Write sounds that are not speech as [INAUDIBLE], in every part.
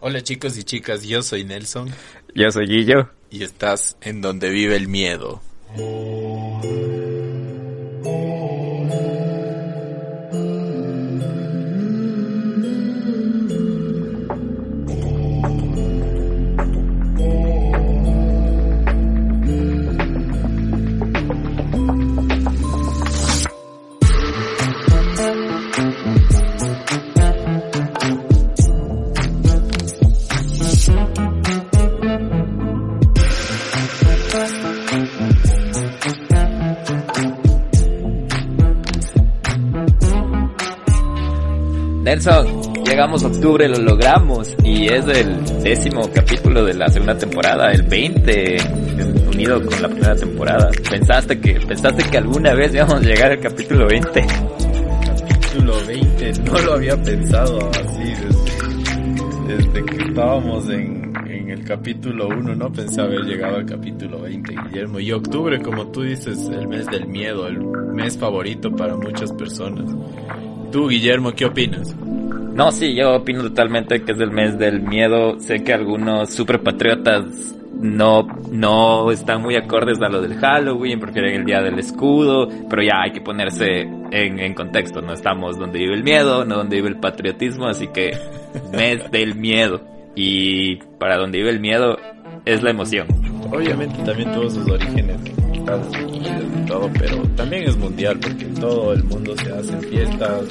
Hola chicos y chicas, yo soy Nelson Yo soy Guillo. y estás en donde vive el miedo. Nelson, llegamos a octubre, lo logramos y es el décimo capítulo de la segunda temporada, el 20 unido con la primera temporada. ¿Pensaste que pensaste que alguna vez íbamos a llegar al capítulo 20? Capítulo 20, no lo había pensado así desde, desde que estábamos en, en el capítulo 1, no pensaba haber llegado al capítulo 20, Guillermo. Y octubre, como tú dices, el mes del miedo, el mes favorito para muchas personas. Tú, Guillermo, ¿qué opinas? No, sí, yo opino totalmente que es el mes del miedo. Sé que algunos superpatriotas no, no están muy acordes a lo del Halloween, prefieren el día del escudo, pero ya hay que ponerse en, en contexto. No estamos donde vive el miedo, no donde vive el patriotismo, así que [LAUGHS] mes del miedo. Y para donde vive el miedo es la emoción. Obviamente también tuvo sus orígenes Unidos y todo, pero también es mundial porque en todo el mundo se hacen fiestas,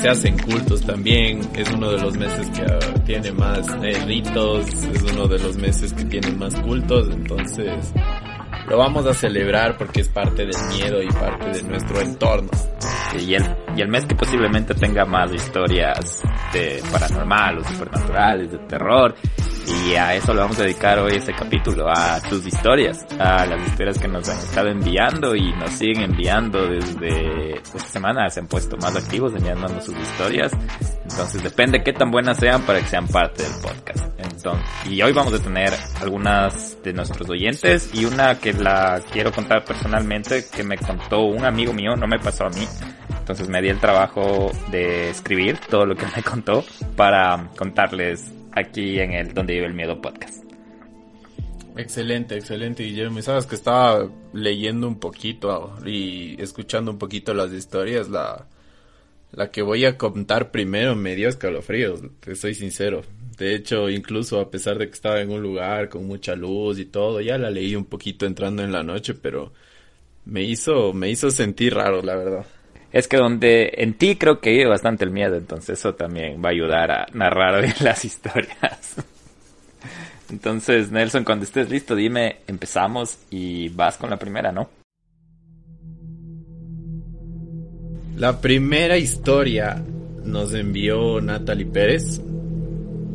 se hacen cultos también, es uno de los meses que ah, tiene más eh, ritos, es uno de los meses que tiene más cultos, entonces lo vamos a celebrar porque es parte del miedo y parte de nuestro entorno. Y el, y el mes que posiblemente tenga más historias de paranormal o supernaturales, de terror. Y a eso le vamos a dedicar hoy este capítulo, a tus historias, a las historias que nos han estado enviando y nos siguen enviando desde esta semana, se han puesto más activos enviándonos sus historias. Entonces depende qué tan buenas sean para que sean parte del podcast. Y hoy vamos a tener algunas de nuestros oyentes y una que la quiero contar personalmente que me contó un amigo mío, no me pasó a mí. Entonces me di el trabajo de escribir todo lo que me contó para contarles aquí en el Donde Vive el Miedo podcast. Excelente, excelente Guillermo. Y sabes que estaba leyendo un poquito y escuchando un poquito las historias, la, la que voy a contar primero me dio escalofríos, te soy sincero. De hecho, incluso a pesar de que estaba en un lugar con mucha luz y todo, ya la leí un poquito entrando en la noche, pero me hizo, me hizo sentir raro, la verdad. Es que donde en ti creo que vive bastante el miedo, entonces eso también va a ayudar a narrar [LAUGHS] bien las historias. Entonces, Nelson, cuando estés listo, dime, empezamos y vas con la primera, ¿no? La primera historia nos envió Natalie Pérez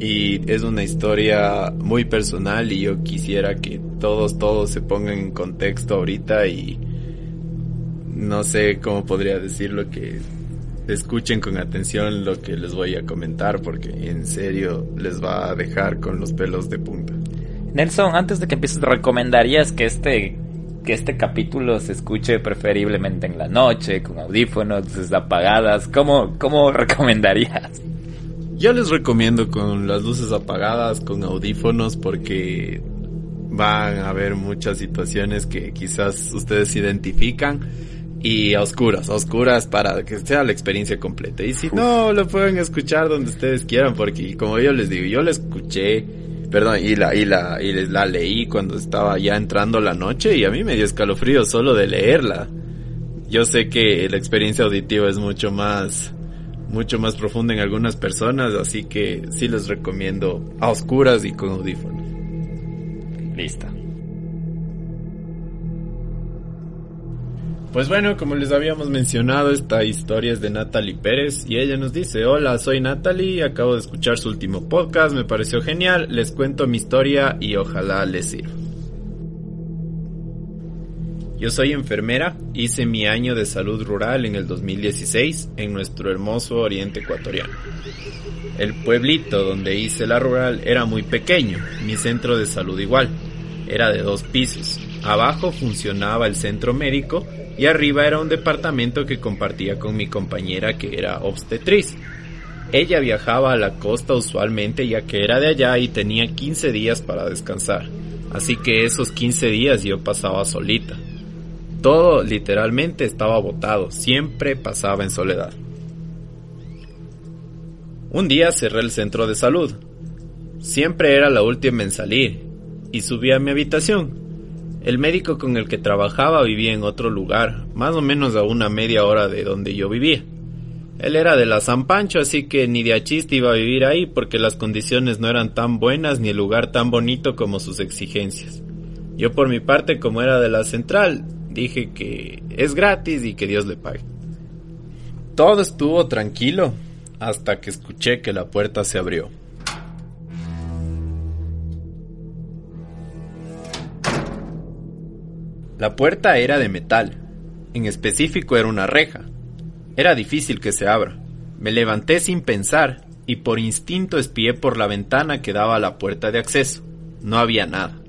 y es una historia muy personal y yo quisiera que todos, todos se pongan en contexto ahorita y no sé cómo podría decirlo que escuchen con atención lo que les voy a comentar porque en serio les va a dejar con los pelos de punta. Nelson, antes de que empieces, ¿recomendarías que este, que este capítulo se escuche preferiblemente en la noche, con audífonos, apagadas? ¿Cómo, cómo [LAUGHS] recomendarías? Yo les recomiendo con las luces apagadas, con audífonos, porque van a haber muchas situaciones que quizás ustedes identifican y a oscuras, a oscuras para que sea la experiencia completa. Y si no, lo pueden escuchar donde ustedes quieran, porque como yo les digo, yo la escuché, perdón, y la, y la, y la leí cuando estaba ya entrando la noche y a mí me dio escalofrío solo de leerla. Yo sé que la experiencia auditiva es mucho más, mucho más profunda en algunas personas, así que sí les recomiendo a oscuras y con audífonos. Listo. Pues bueno, como les habíamos mencionado, esta historia es de Natalie Pérez y ella nos dice, hola, soy Natalie, acabo de escuchar su último podcast, me pareció genial, les cuento mi historia y ojalá les sirva. Yo soy enfermera, hice mi año de salud rural en el 2016 en nuestro hermoso oriente ecuatoriano. El pueblito donde hice la rural era muy pequeño, mi centro de salud igual, era de dos pisos. Abajo funcionaba el centro médico y arriba era un departamento que compartía con mi compañera que era obstetriz. Ella viajaba a la costa usualmente ya que era de allá y tenía 15 días para descansar, así que esos 15 días yo pasaba solita. Todo literalmente estaba botado, siempre pasaba en soledad. Un día cerré el centro de salud. Siempre era la última en salir y subí a mi habitación. El médico con el que trabajaba vivía en otro lugar, más o menos a una media hora de donde yo vivía. Él era de la San Pancho, así que ni de achiste iba a vivir ahí porque las condiciones no eran tan buenas ni el lugar tan bonito como sus exigencias. Yo por mi parte, como era de la central, dije que es gratis y que Dios le pague. Todo estuvo tranquilo hasta que escuché que la puerta se abrió. La puerta era de metal, en específico era una reja. Era difícil que se abra. Me levanté sin pensar y por instinto espié por la ventana que daba a la puerta de acceso. No había nada.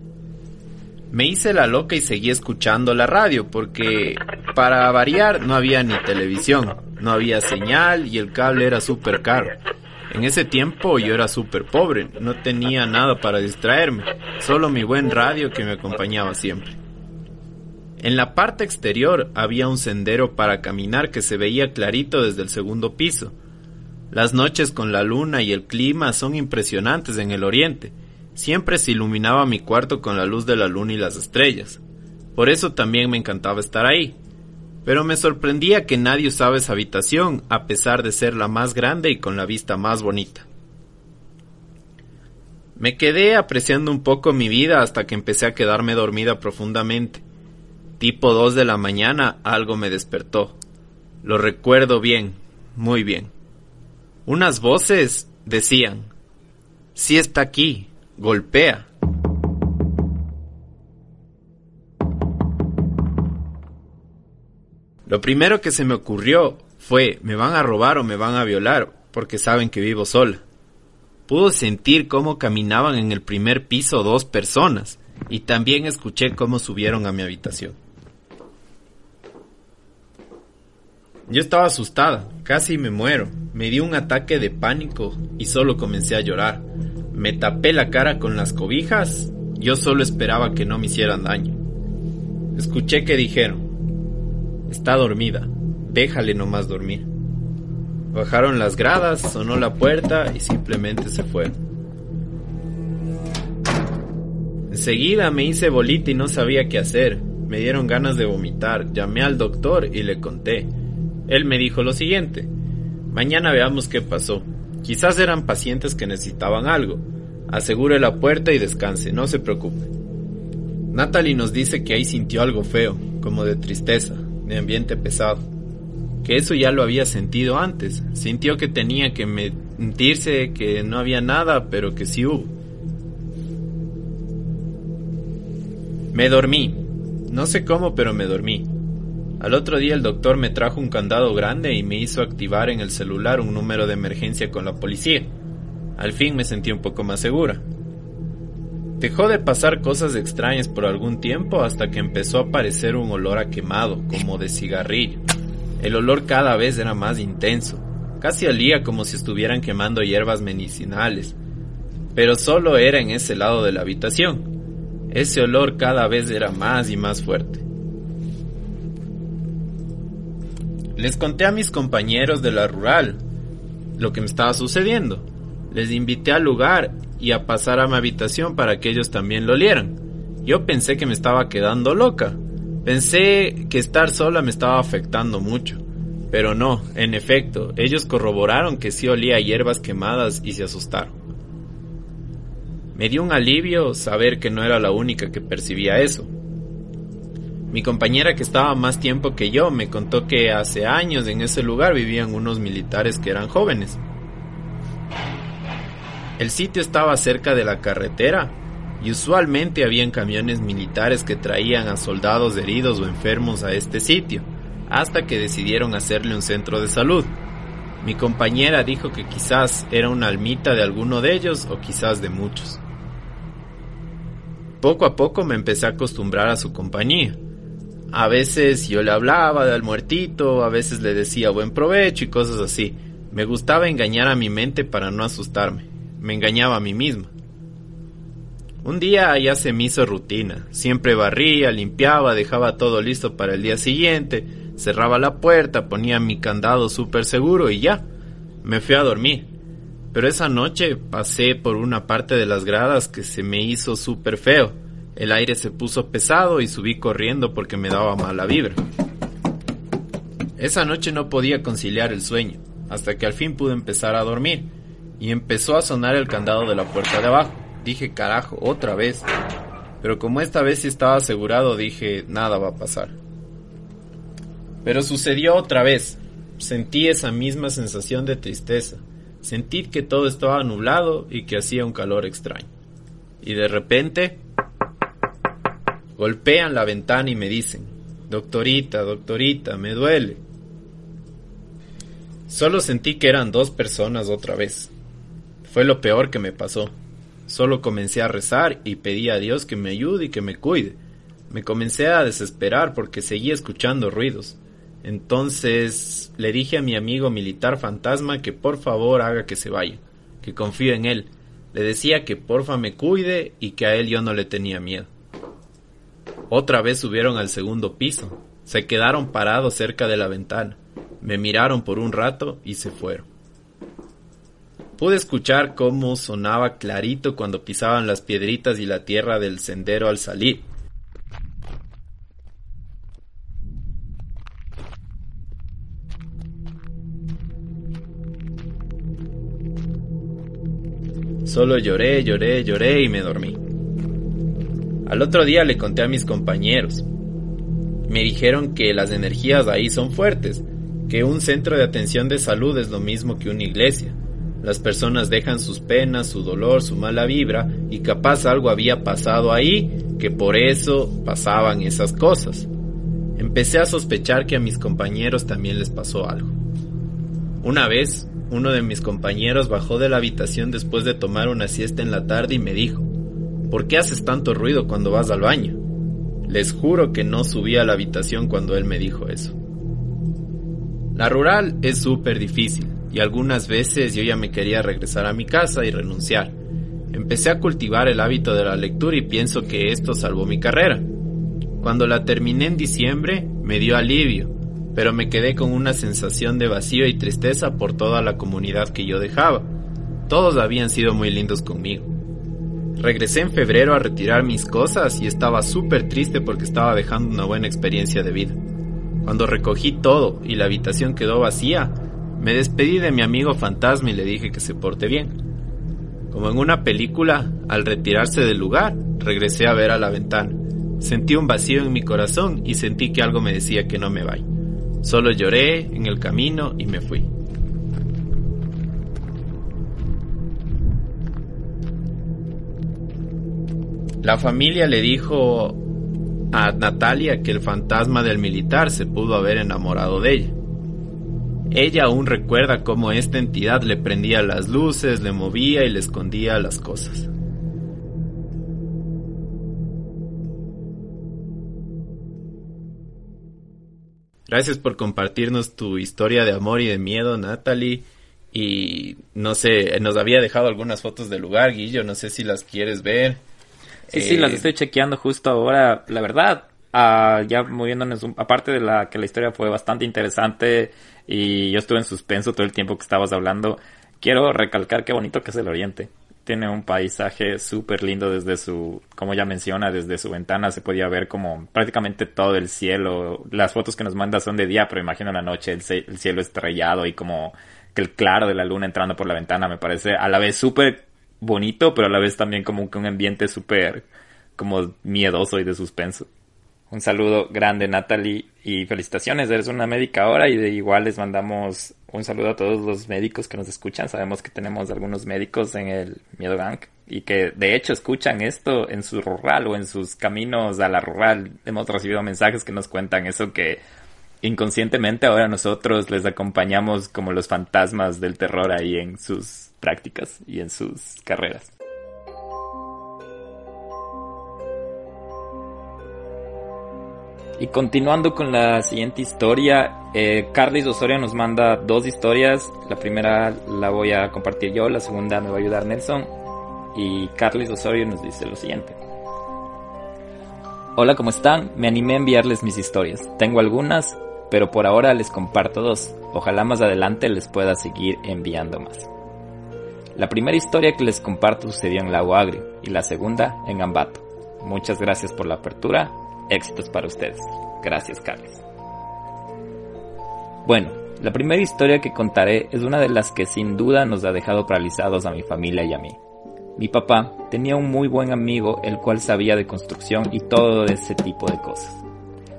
Me hice la loca y seguí escuchando la radio porque, para variar, no había ni televisión, no había señal y el cable era súper caro. En ese tiempo yo era súper pobre, no tenía nada para distraerme, solo mi buen radio que me acompañaba siempre. En la parte exterior había un sendero para caminar que se veía clarito desde el segundo piso. Las noches con la luna y el clima son impresionantes en el oriente, Siempre se iluminaba mi cuarto con la luz de la luna y las estrellas. Por eso también me encantaba estar ahí. Pero me sorprendía que nadie usaba esa habitación, a pesar de ser la más grande y con la vista más bonita. Me quedé apreciando un poco mi vida hasta que empecé a quedarme dormida profundamente. Tipo dos de la mañana algo me despertó. Lo recuerdo bien, muy bien. Unas voces decían, sí está aquí, golpea. Lo primero que se me ocurrió fue, me van a robar o me van a violar, porque saben que vivo sola. Pudo sentir cómo caminaban en el primer piso dos personas, y también escuché cómo subieron a mi habitación. Yo estaba asustada, casi me muero, me dio un ataque de pánico y solo comencé a llorar. Me tapé la cara con las cobijas. Yo solo esperaba que no me hicieran daño. Escuché que dijeron, está dormida, déjale nomás dormir. Bajaron las gradas, sonó la puerta y simplemente se fueron. Enseguida me hice bolita y no sabía qué hacer. Me dieron ganas de vomitar. Llamé al doctor y le conté. Él me dijo lo siguiente. Mañana veamos qué pasó. Quizás eran pacientes que necesitaban algo. Asegure la puerta y descanse, no se preocupe. Natalie nos dice que ahí sintió algo feo, como de tristeza, de ambiente pesado. Que eso ya lo había sentido antes. Sintió que tenía que mentirse, que no había nada, pero que sí hubo. Me dormí. No sé cómo, pero me dormí. Al otro día el doctor me trajo un candado grande y me hizo activar en el celular un número de emergencia con la policía. Al fin me sentí un poco más segura. Dejó de pasar cosas extrañas por algún tiempo hasta que empezó a aparecer un olor a quemado, como de cigarrillo. El olor cada vez era más intenso, casi olía como si estuvieran quemando hierbas medicinales, pero solo era en ese lado de la habitación. Ese olor cada vez era más y más fuerte. Les conté a mis compañeros de la rural lo que me estaba sucediendo. Les invité al lugar y a pasar a mi habitación para que ellos también lo olieran. Yo pensé que me estaba quedando loca. Pensé que estar sola me estaba afectando mucho. Pero no, en efecto, ellos corroboraron que sí olía hierbas quemadas y se asustaron. Me dio un alivio saber que no era la única que percibía eso. Mi compañera que estaba más tiempo que yo me contó que hace años en ese lugar vivían unos militares que eran jóvenes. El sitio estaba cerca de la carretera y usualmente habían camiones militares que traían a soldados heridos o enfermos a este sitio, hasta que decidieron hacerle un centro de salud. Mi compañera dijo que quizás era una almita de alguno de ellos o quizás de muchos. Poco a poco me empecé a acostumbrar a su compañía. A veces yo le hablaba del muertito, a veces le decía buen provecho y cosas así. Me gustaba engañar a mi mente para no asustarme. Me engañaba a mí misma. Un día ya se me hizo rutina. Siempre barría, limpiaba, dejaba todo listo para el día siguiente, cerraba la puerta, ponía mi candado súper seguro y ya. Me fui a dormir. Pero esa noche pasé por una parte de las gradas que se me hizo súper feo. El aire se puso pesado y subí corriendo porque me daba mala vibra. Esa noche no podía conciliar el sueño, hasta que al fin pude empezar a dormir, y empezó a sonar el candado de la puerta de abajo. Dije, carajo, otra vez. Pero como esta vez sí estaba asegurado, dije, nada va a pasar. Pero sucedió otra vez. Sentí esa misma sensación de tristeza. Sentí que todo estaba nublado y que hacía un calor extraño. Y de repente Golpean la ventana y me dicen, Doctorita, doctorita, me duele. Solo sentí que eran dos personas otra vez. Fue lo peor que me pasó. Solo comencé a rezar y pedí a Dios que me ayude y que me cuide. Me comencé a desesperar porque seguía escuchando ruidos. Entonces le dije a mi amigo militar fantasma que por favor haga que se vaya, que confío en él. Le decía que porfa me cuide y que a él yo no le tenía miedo. Otra vez subieron al segundo piso. Se quedaron parados cerca de la ventana. Me miraron por un rato y se fueron. Pude escuchar cómo sonaba clarito cuando pisaban las piedritas y la tierra del sendero al salir. Solo lloré, lloré, lloré y me dormí. Al otro día le conté a mis compañeros. Me dijeron que las energías ahí son fuertes, que un centro de atención de salud es lo mismo que una iglesia. Las personas dejan sus penas, su dolor, su mala vibra y capaz algo había pasado ahí que por eso pasaban esas cosas. Empecé a sospechar que a mis compañeros también les pasó algo. Una vez, uno de mis compañeros bajó de la habitación después de tomar una siesta en la tarde y me dijo, ¿Por qué haces tanto ruido cuando vas al baño? Les juro que no subí a la habitación cuando él me dijo eso. La rural es súper difícil y algunas veces yo ya me quería regresar a mi casa y renunciar. Empecé a cultivar el hábito de la lectura y pienso que esto salvó mi carrera. Cuando la terminé en diciembre me dio alivio, pero me quedé con una sensación de vacío y tristeza por toda la comunidad que yo dejaba. Todos habían sido muy lindos conmigo. Regresé en febrero a retirar mis cosas y estaba súper triste porque estaba dejando una buena experiencia de vida. Cuando recogí todo y la habitación quedó vacía, me despedí de mi amigo fantasma y le dije que se porte bien. Como en una película, al retirarse del lugar, regresé a ver a la ventana. Sentí un vacío en mi corazón y sentí que algo me decía que no me vaya. Solo lloré en el camino y me fui. La familia le dijo a Natalia que el fantasma del militar se pudo haber enamorado de ella. Ella aún recuerda cómo esta entidad le prendía las luces, le movía y le escondía las cosas. Gracias por compartirnos tu historia de amor y de miedo, Natalie. Y no sé, nos había dejado algunas fotos del lugar, Guillo, no sé si las quieres ver. Sí, sí, las eh, estoy chequeando justo ahora. La verdad, uh, ya moviéndonos, aparte de la que la historia fue bastante interesante y yo estuve en suspenso todo el tiempo que estabas hablando, quiero recalcar qué bonito que es el Oriente. Tiene un paisaje súper lindo desde su, como ya menciona, desde su ventana se podía ver como prácticamente todo el cielo. Las fotos que nos manda son de día, pero imagino la noche el, el cielo estrellado y como que el claro de la luna entrando por la ventana me parece a la vez súper bonito, pero a la vez también como que un ambiente súper como miedoso y de suspenso. Un saludo grande, Natalie, y felicitaciones, eres una médica ahora y de igual les mandamos un saludo a todos los médicos que nos escuchan. Sabemos que tenemos algunos médicos en el Miedo Gang y que de hecho escuchan esto en su rural o en sus caminos a la rural. Hemos recibido mensajes que nos cuentan eso que inconscientemente ahora nosotros les acompañamos como los fantasmas del terror ahí en sus prácticas y en sus carreras. Y continuando con la siguiente historia, eh, Carlis Osorio nos manda dos historias. La primera la voy a compartir yo, la segunda me va a ayudar Nelson. Y Carlis Osorio nos dice lo siguiente. Hola, ¿cómo están? Me animé a enviarles mis historias. Tengo algunas, pero por ahora les comparto dos. Ojalá más adelante les pueda seguir enviando más. La primera historia que les comparto sucedió en Lago Agrio y la segunda en Ambato. Muchas gracias por la apertura éxitos para ustedes. Gracias, Carlos. Bueno, la primera historia que contaré es una de las que sin duda nos ha dejado paralizados a mi familia y a mí. Mi papá tenía un muy buen amigo el cual sabía de construcción y todo ese tipo de cosas.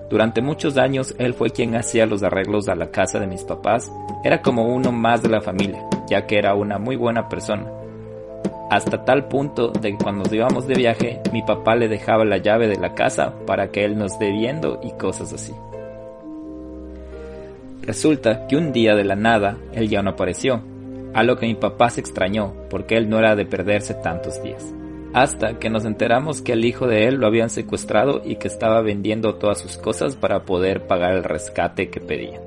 Durante muchos años él fue quien hacía los arreglos a la casa de mis papás, era como uno más de la familia, ya que era una muy buena persona hasta tal punto de que cuando nos íbamos de viaje, mi papá le dejaba la llave de la casa para que él nos dé viendo y cosas así. Resulta que un día de la nada él ya no apareció, a lo que mi papá se extrañó porque él no era de perderse tantos días. Hasta que nos enteramos que el hijo de él lo habían secuestrado y que estaba vendiendo todas sus cosas para poder pagar el rescate que pedía.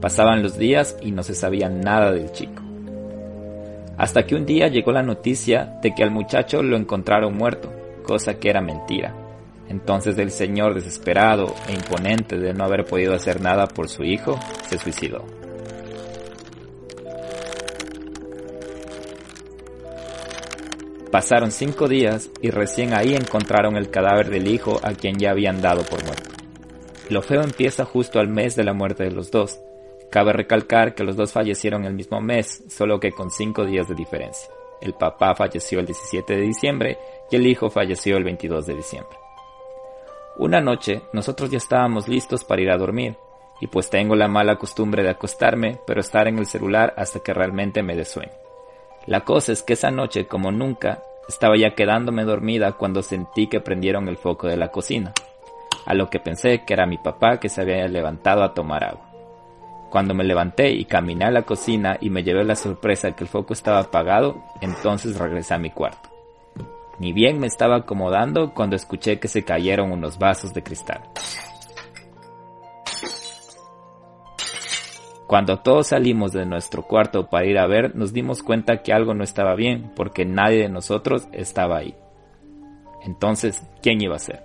Pasaban los días y no se sabía nada del chico hasta que un día llegó la noticia de que al muchacho lo encontraron muerto, cosa que era mentira. Entonces el señor, desesperado e imponente de no haber podido hacer nada por su hijo, se suicidó. Pasaron cinco días y recién ahí encontraron el cadáver del hijo a quien ya habían dado por muerto. Lo feo empieza justo al mes de la muerte de los dos, Cabe recalcar que los dos fallecieron el mismo mes, solo que con cinco días de diferencia. El papá falleció el 17 de diciembre y el hijo falleció el 22 de diciembre. Una noche nosotros ya estábamos listos para ir a dormir, y pues tengo la mala costumbre de acostarme, pero estar en el celular hasta que realmente me dé sueño. La cosa es que esa noche, como nunca, estaba ya quedándome dormida cuando sentí que prendieron el foco de la cocina, a lo que pensé que era mi papá que se había levantado a tomar agua. Cuando me levanté y caminé a la cocina y me llevé la sorpresa que el foco estaba apagado, entonces regresé a mi cuarto. Ni bien me estaba acomodando cuando escuché que se cayeron unos vasos de cristal. Cuando todos salimos de nuestro cuarto para ir a ver, nos dimos cuenta que algo no estaba bien, porque nadie de nosotros estaba ahí. Entonces, ¿quién iba a ser?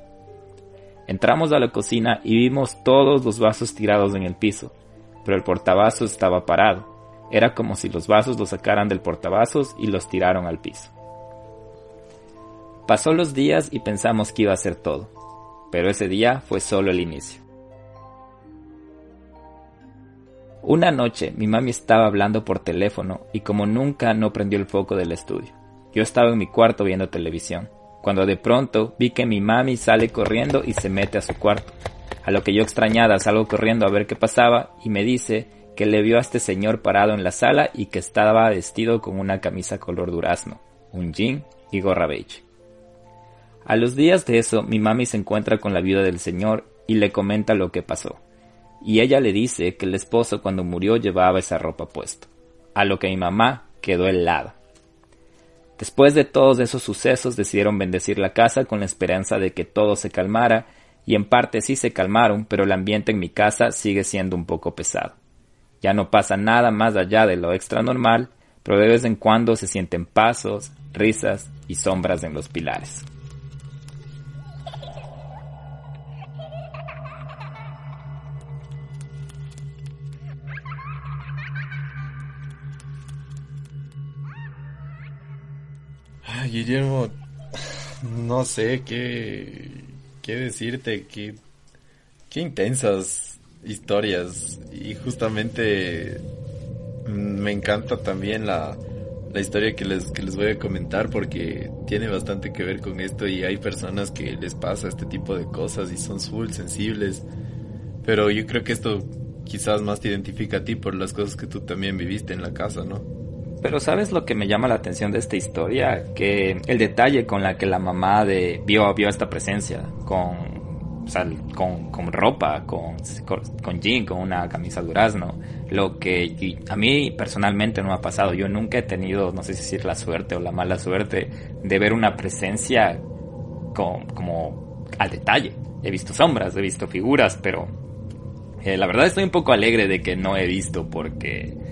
Entramos a la cocina y vimos todos los vasos tirados en el piso, pero el portavasos estaba parado. Era como si los vasos los sacaran del portavasos y los tiraron al piso. Pasó los días y pensamos que iba a ser todo, pero ese día fue solo el inicio. Una noche mi mami estaba hablando por teléfono y como nunca no prendió el foco del estudio. Yo estaba en mi cuarto viendo televisión, cuando de pronto vi que mi mami sale corriendo y se mete a su cuarto. A lo que yo extrañada salgo corriendo a ver qué pasaba y me dice que le vio a este señor parado en la sala y que estaba vestido con una camisa color durazno, un jean y gorra beige. A los días de eso, mi mami se encuentra con la viuda del señor y le comenta lo que pasó. Y ella le dice que el esposo cuando murió llevaba esa ropa puesta. A lo que mi mamá quedó helada. Después de todos esos sucesos decidieron bendecir la casa con la esperanza de que todo se calmara y en parte sí se calmaron, pero el ambiente en mi casa sigue siendo un poco pesado. Ya no pasa nada más allá de lo extra normal, pero de vez en cuando se sienten pasos, risas y sombras en los pilares. Guillermo, no sé qué qué decirte, qué, qué intensas historias. Y justamente me encanta también la, la historia que les, que les voy a comentar porque tiene bastante que ver con esto y hay personas que les pasa este tipo de cosas y son full sensibles. Pero yo creo que esto quizás más te identifica a ti por las cosas que tú también viviste en la casa, ¿no? Pero ¿sabes lo que me llama la atención de esta historia? Que el detalle con la que la mamá de vio, vio esta presencia, con con, con ropa, con, con, jean, con una camisa durazno. Lo que a mí personalmente no me ha pasado. Yo nunca he tenido, no sé si decir la suerte o la mala suerte, de ver una presencia con, como al detalle. He visto sombras, he visto figuras, pero eh, la verdad estoy un poco alegre de que no he visto porque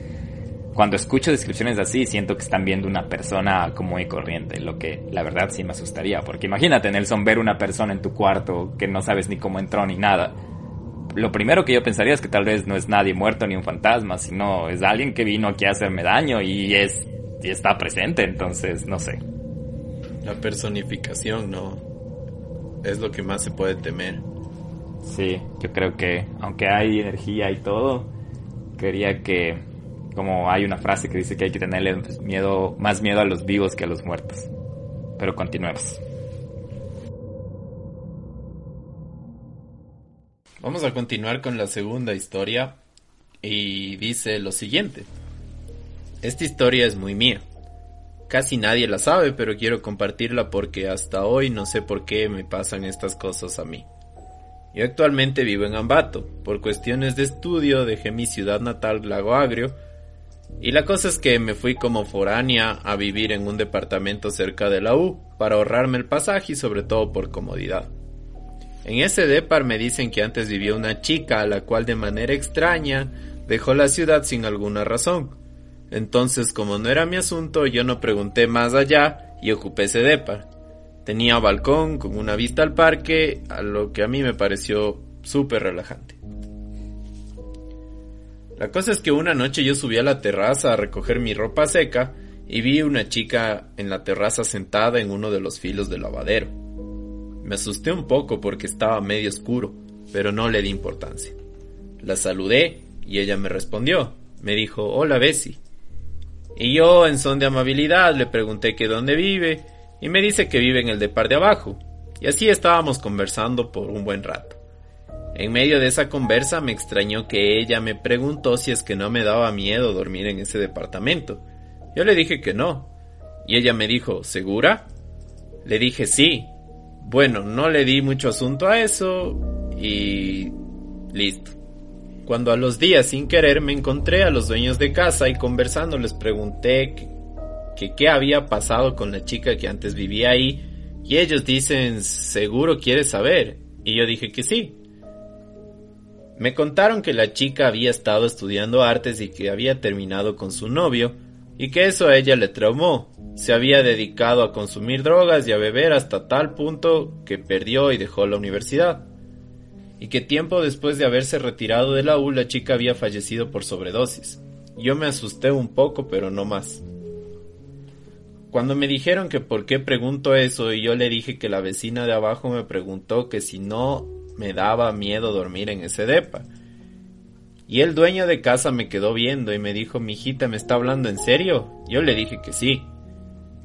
cuando escucho descripciones así, siento que están viendo una persona común y corriente, lo que la verdad sí me asustaría, porque imagínate, Nelson, ver una persona en tu cuarto que no sabes ni cómo entró ni nada. Lo primero que yo pensaría es que tal vez no es nadie muerto ni un fantasma, sino es alguien que vino aquí a hacerme daño y es y está presente, entonces no sé. La personificación, ¿no? Es lo que más se puede temer. Sí, yo creo que aunque hay energía y todo, quería que como hay una frase que dice que hay que tenerle miedo, más miedo a los vivos que a los muertos. Pero continuemos. Vamos a continuar con la segunda historia y dice lo siguiente. Esta historia es muy mía. Casi nadie la sabe, pero quiero compartirla porque hasta hoy no sé por qué me pasan estas cosas a mí. Yo actualmente vivo en Ambato. Por cuestiones de estudio dejé mi ciudad natal Lago Agrio y la cosa es que me fui como foránea a vivir en un departamento cerca de la U para ahorrarme el pasaje y sobre todo por comodidad. En ese depar me dicen que antes vivía una chica a la cual de manera extraña dejó la ciudad sin alguna razón. Entonces, como no era mi asunto, yo no pregunté más allá y ocupé ese depar. Tenía balcón con una vista al parque, a lo que a mí me pareció súper relajante. La cosa es que una noche yo subí a la terraza a recoger mi ropa seca y vi una chica en la terraza sentada en uno de los filos del lavadero. Me asusté un poco porque estaba medio oscuro, pero no le di importancia. La saludé y ella me respondió. Me dijo, hola Bessie. Y yo, en son de amabilidad, le pregunté que dónde vive y me dice que vive en el de par de abajo. Y así estábamos conversando por un buen rato. En medio de esa conversa me extrañó que ella me preguntó si es que no me daba miedo dormir en ese departamento. Yo le dije que no. Y ella me dijo, ¿segura? Le dije sí. Bueno, no le di mucho asunto a eso y listo. Cuando a los días sin querer me encontré a los dueños de casa y conversando les pregunté que, qué había pasado con la chica que antes vivía ahí y ellos dicen, ¿seguro quieres saber? Y yo dije que sí. Me contaron que la chica había estado estudiando artes y que había terminado con su novio, y que eso a ella le traumó. Se había dedicado a consumir drogas y a beber hasta tal punto que perdió y dejó la universidad. Y que tiempo después de haberse retirado de la U la chica había fallecido por sobredosis. Yo me asusté un poco, pero no más. Cuando me dijeron que por qué pregunto eso y yo le dije que la vecina de abajo me preguntó que si no me daba miedo dormir en ese depa. Y el dueño de casa me quedó viendo y me dijo, mi hijita, ¿me está hablando en serio? Yo le dije que sí.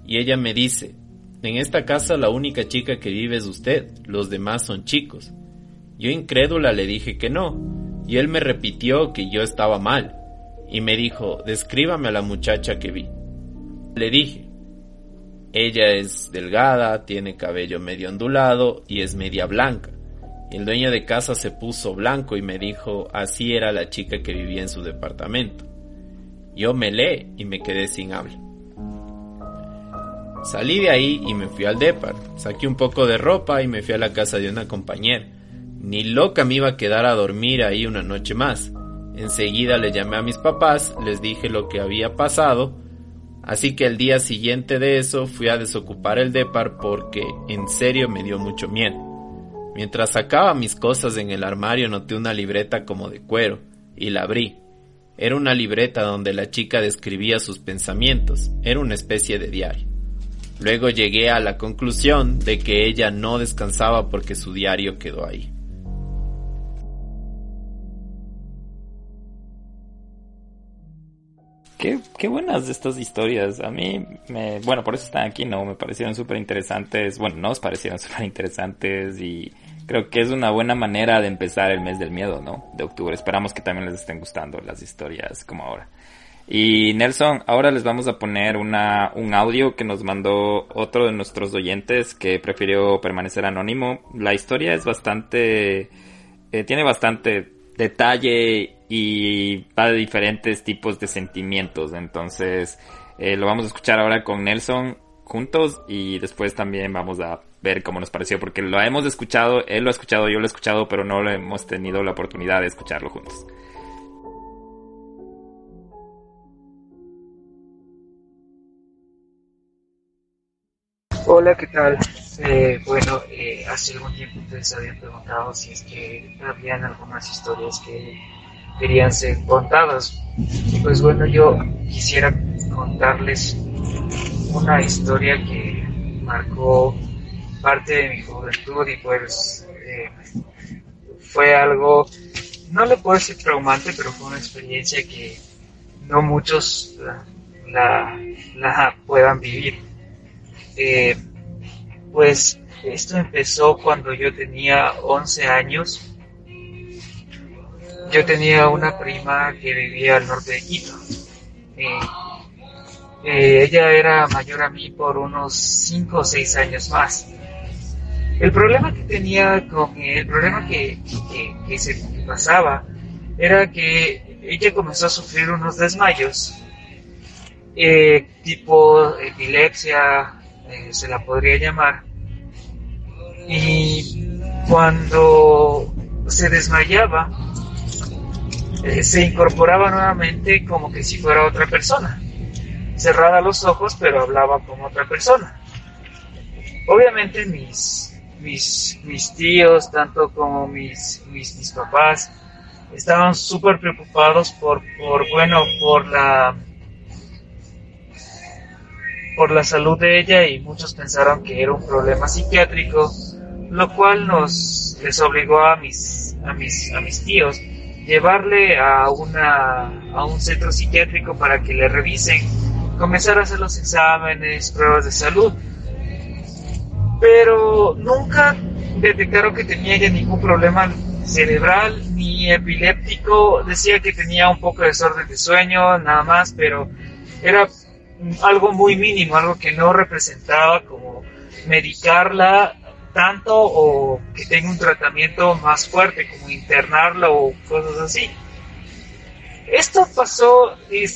Y ella me dice, en esta casa la única chica que vive es usted, los demás son chicos. Yo incrédula le dije que no, y él me repitió que yo estaba mal, y me dijo, descríbame a la muchacha que vi. Le dije, ella es delgada, tiene cabello medio ondulado y es media blanca. El dueño de casa se puso blanco y me dijo así era la chica que vivía en su departamento. Yo me leí y me quedé sin habla. Salí de ahí y me fui al depar. Saqué un poco de ropa y me fui a la casa de una compañera. Ni loca me iba a quedar a dormir ahí una noche más. Enseguida le llamé a mis papás, les dije lo que había pasado, así que el día siguiente de eso fui a desocupar el depar porque en serio me dio mucho miedo. Mientras sacaba mis cosas en el armario noté una libreta como de cuero, y la abrí. Era una libreta donde la chica describía sus pensamientos, era una especie de diario. Luego llegué a la conclusión de que ella no descansaba porque su diario quedó ahí. qué, qué buenas estas historias. A mí, me, bueno, por eso están aquí, ¿no? Me parecieron súper interesantes. Bueno, nos parecieron [LAUGHS] súper interesantes y creo que es una buena manera de empezar el mes del miedo, ¿no? De octubre. Esperamos que también les estén gustando las historias como ahora. Y Nelson, ahora les vamos a poner una, un audio que nos mandó otro de nuestros oyentes que prefirió permanecer anónimo. La historia es bastante, eh, tiene bastante detalle y va de diferentes tipos de sentimientos. Entonces, eh, lo vamos a escuchar ahora con Nelson juntos y después también vamos a ver cómo nos pareció porque lo hemos escuchado, él lo ha escuchado, yo lo he escuchado, pero no lo hemos tenido la oportunidad de escucharlo juntos. Hola, ¿qué tal? Eh, bueno, eh, hace algún tiempo ustedes habían preguntado si es que habían algunas historias que querían ser contadas. Pues bueno, yo quisiera contarles una historia que marcó parte de mi juventud y pues eh, fue algo, no le puedo decir traumante, pero fue una experiencia que no muchos la, la puedan vivir. Eh, pues esto empezó cuando yo tenía 11 años. Yo tenía una prima que vivía al norte de Quito. Eh, ella era mayor a mí por unos 5 o 6 años más. El problema que tenía con el problema que, que, se pasaba era que ella comenzó a sufrir unos desmayos, tipo epilepsia, eh, se la podría llamar. Y cuando se desmayaba, eh, se incorporaba nuevamente como que si fuera otra persona. Cerrada los ojos, pero hablaba como otra persona. Obviamente mis, mis, mis tíos, tanto como mis, mis, mis papás, estaban súper preocupados por, por, bueno, por la por la salud de ella y muchos pensaron que era un problema psiquiátrico, lo cual nos les obligó a mis a mis a mis tíos llevarle a una a un centro psiquiátrico para que le revisen, comenzar a hacer los exámenes, pruebas de salud. Pero nunca detectaron que tenía ella ningún problema cerebral ni epiléptico, decía que tenía un poco de desorden de sueño, nada más, pero era algo muy mínimo, algo que no representaba como medicarla tanto o que tenga un tratamiento más fuerte, como internarla o cosas así. Esto pasó y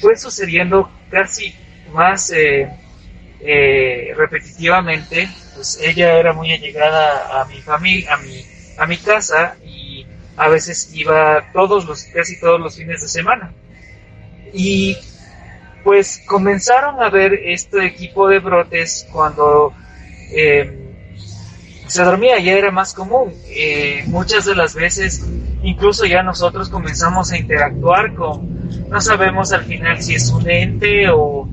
fue sucediendo casi más eh, eh, repetitivamente. Pues ella era muy allegada a mi familia, a mi, a mi casa y a veces iba todos los, casi todos los fines de semana. Y pues comenzaron a ver este equipo de brotes cuando em, se dormía, ya era más común. Eh, muchas de las veces, incluso ya nosotros comenzamos a interactuar con, no sabemos al final si es un ente o,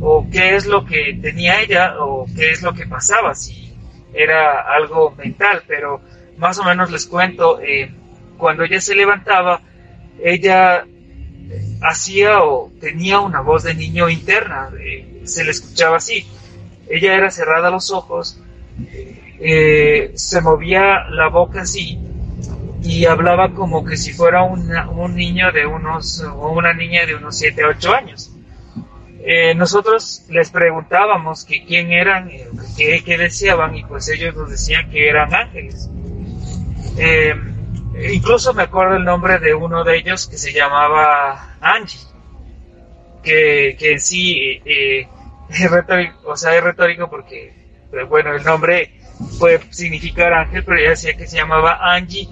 o qué es lo que tenía ella o qué es lo que pasaba, si era algo mental, pero más o menos les cuento, eh, cuando ella se levantaba, ella hacía o tenía una voz de niño interna, eh, se le escuchaba así. Ella era cerrada los ojos, eh, se movía la boca así y hablaba como que si fuera un niño de unos, o una niña de unos 7, 8 años. Eh, nosotros les preguntábamos que quién eran, qué, qué, deseaban y pues ellos nos decían que eran ángeles. Incluso me acuerdo el nombre de uno de ellos que se llamaba Angie, que, sí eh, [LAUGHS] es retórico, o sea, es retórico porque, pues, bueno, el nombre puede significar ángel, pero ella decía que se llamaba Angie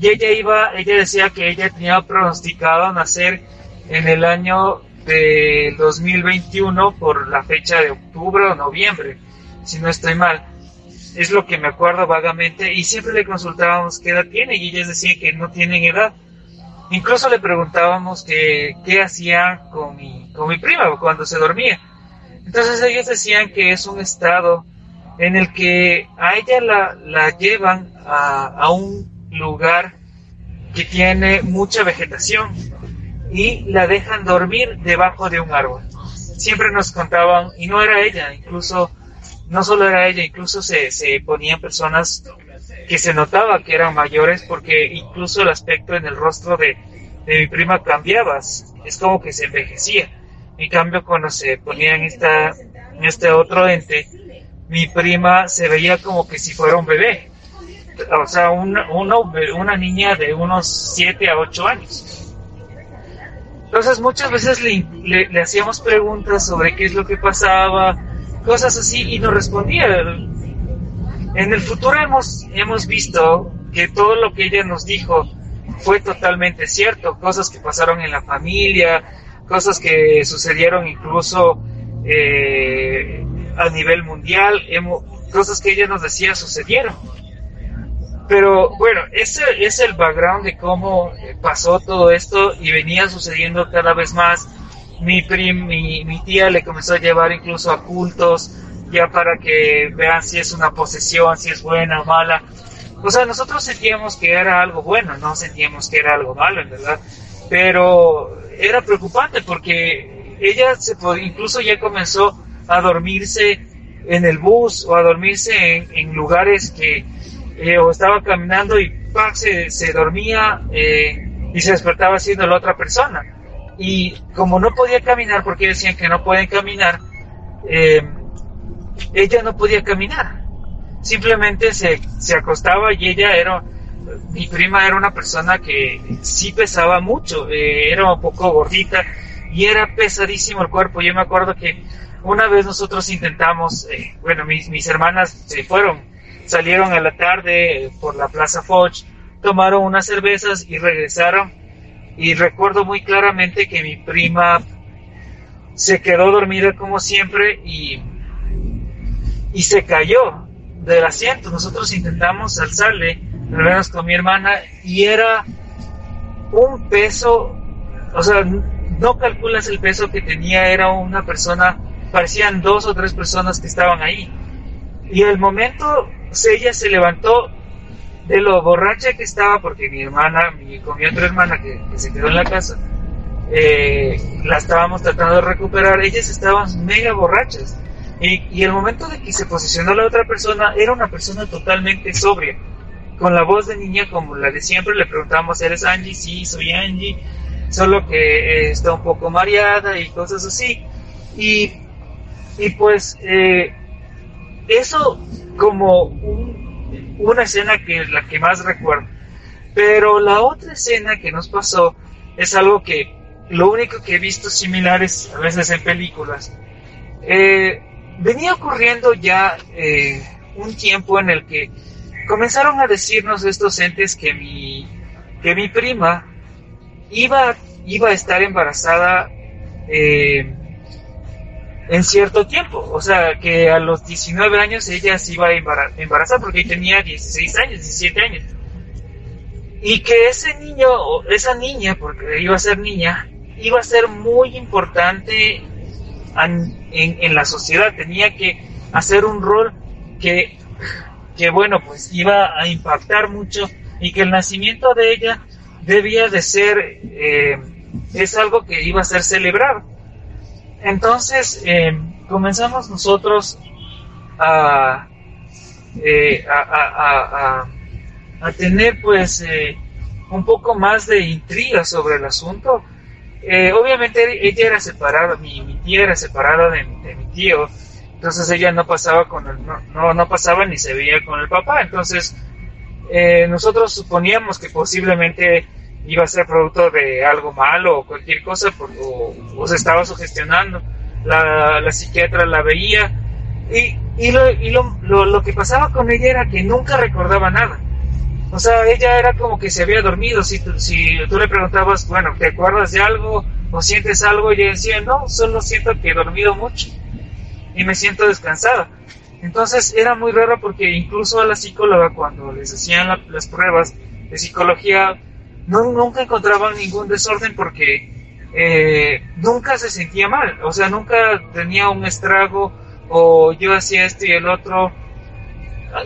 y ella iba, ella decía que ella tenía pronosticado nacer en el año de 2021 por la fecha de octubre o noviembre, si no estoy mal es lo que me acuerdo vagamente, y siempre le consultábamos qué edad tiene, y ellas decían que no tienen edad. Incluso le preguntábamos que, qué hacía con mi, con mi prima cuando se dormía. Entonces ellos decían que es un estado en el que a ella la, la llevan a, a un lugar que tiene mucha vegetación y la dejan dormir debajo de un árbol. Siempre nos contaban, y no era ella, incluso, no solo era ella, incluso se, se ponían personas que se notaba que eran mayores porque incluso el aspecto en el rostro de, de mi prima cambiaba, es como que se envejecía. En cambio, cuando se ponía en, esta, este otro ente, mi prima se veía como que si fuera un bebé. O sea, una, una, una niña de unos 7 a 8 años. Entonces muchas veces le, hacíamos preguntas sobre qué es lo que pasaba, cosas así, y nos respondía. En el futuro hemos, hemos visto que todo lo que ella nos dijo fue totalmente cierto, cosas que pasaron en la familia, cosas que sucedieron incluso eh, a nivel mundial, hemos, cosas que ella nos decía sucedieron. Pero bueno, ese es el background de cómo pasó todo esto y venía sucediendo cada vez más. Mi, prim, mi, mi tía le comenzó a llevar incluso a cultos, ya para que vean si es una posesión, si es buena o mala. O sea, nosotros sentíamos que era algo bueno, no sentíamos que era algo malo, en verdad. Pero era preocupante porque ella se incluso ya comenzó a dormirse en el bus o a dormirse en, en lugares que eh, o estaba caminando y ¡pac! Se, se dormía eh, y se despertaba siendo la otra persona. Y como no podía caminar, porque decían que no pueden caminar, eh, ella no podía caminar. Simplemente se, se acostaba y ella era, mi prima era una persona que sí pesaba mucho, eh, era un poco gordita y era pesadísimo el cuerpo. Yo me acuerdo que una vez nosotros intentamos, eh, bueno, mis, mis hermanas se fueron, salieron a la tarde por la Plaza Foch, tomaron unas cervezas y regresaron. Y recuerdo muy claramente que mi prima se quedó dormida como siempre y y se cayó del asiento. Nosotros intentamos alzarle, al menos con mi hermana, y era un peso, o sea, no calculas el peso que tenía, era una persona, parecían dos o tres personas que estaban ahí. Y al momento ella se levantó de lo borracha que estaba, porque mi hermana, mi, con mi otra hermana que, se quedó en la casa, eh, la estábamos tratando de recuperar, ellas estaban mega borrachas. Y, y, el momento de que se posicionó la otra persona, era una persona totalmente sobria. Con la voz de niña como la de siempre, le preguntamos, ¿eres Angie? Sí, soy Angie. Solo que eh, está un poco mareada y cosas así. Y, y pues eh, eso como un, una escena que es la que más recuerdo. Pero la otra escena que nos pasó es algo que lo único que he visto similares a veces en películas. Eh, venía ocurriendo ya eh, un tiempo en el que comenzaron a decirnos estos entes que mi, que mi prima iba, iba a estar embarazada eh, en cierto tiempo. O sea, que a los 19 años ella se iba a embarazar porque tenía 16 años, 17 años. Y que ese niño, esa niña, porque iba a ser niña, iba a ser muy importante en, en, la sociedad, tenía que hacer un rol que, que, bueno, pues iba a impactar mucho y que el nacimiento de ella debía de ser, eh, es algo que iba a ser celebrado. Entonces, eh, comenzamos nosotros a, eh, a, a, a, a, tener pues eh, un poco más de intriga sobre el asunto. Eh, obviamente ella era separada, mi, mi tía era separada de, de, mi tío, entonces ella no pasaba con el, no, no, no pasaba ni se veía con el papá, entonces nosotros suponíamos que posiblemente iba a ser producto de algo malo o cualquier cosa por, o, o, se estaba sugestionando. La, la psiquiatra la veía y, y, lo, y lo, lo, lo que pasaba con ella era que nunca recordaba nada. O sea, ella era como que se había dormido. Si si tú le preguntabas, bueno, ¿te acuerdas de algo o sientes algo? Y ella decía, no, solo siento que he dormido mucho y me siento descansada. Entonces era muy raro porque incluso a la psicóloga cuando les hacían la, las pruebas de psicología no, nunca encontraban ningún desorden porque eh, nunca se sentía mal. O sea, nunca tenía un estrago o yo hacía esto y el otro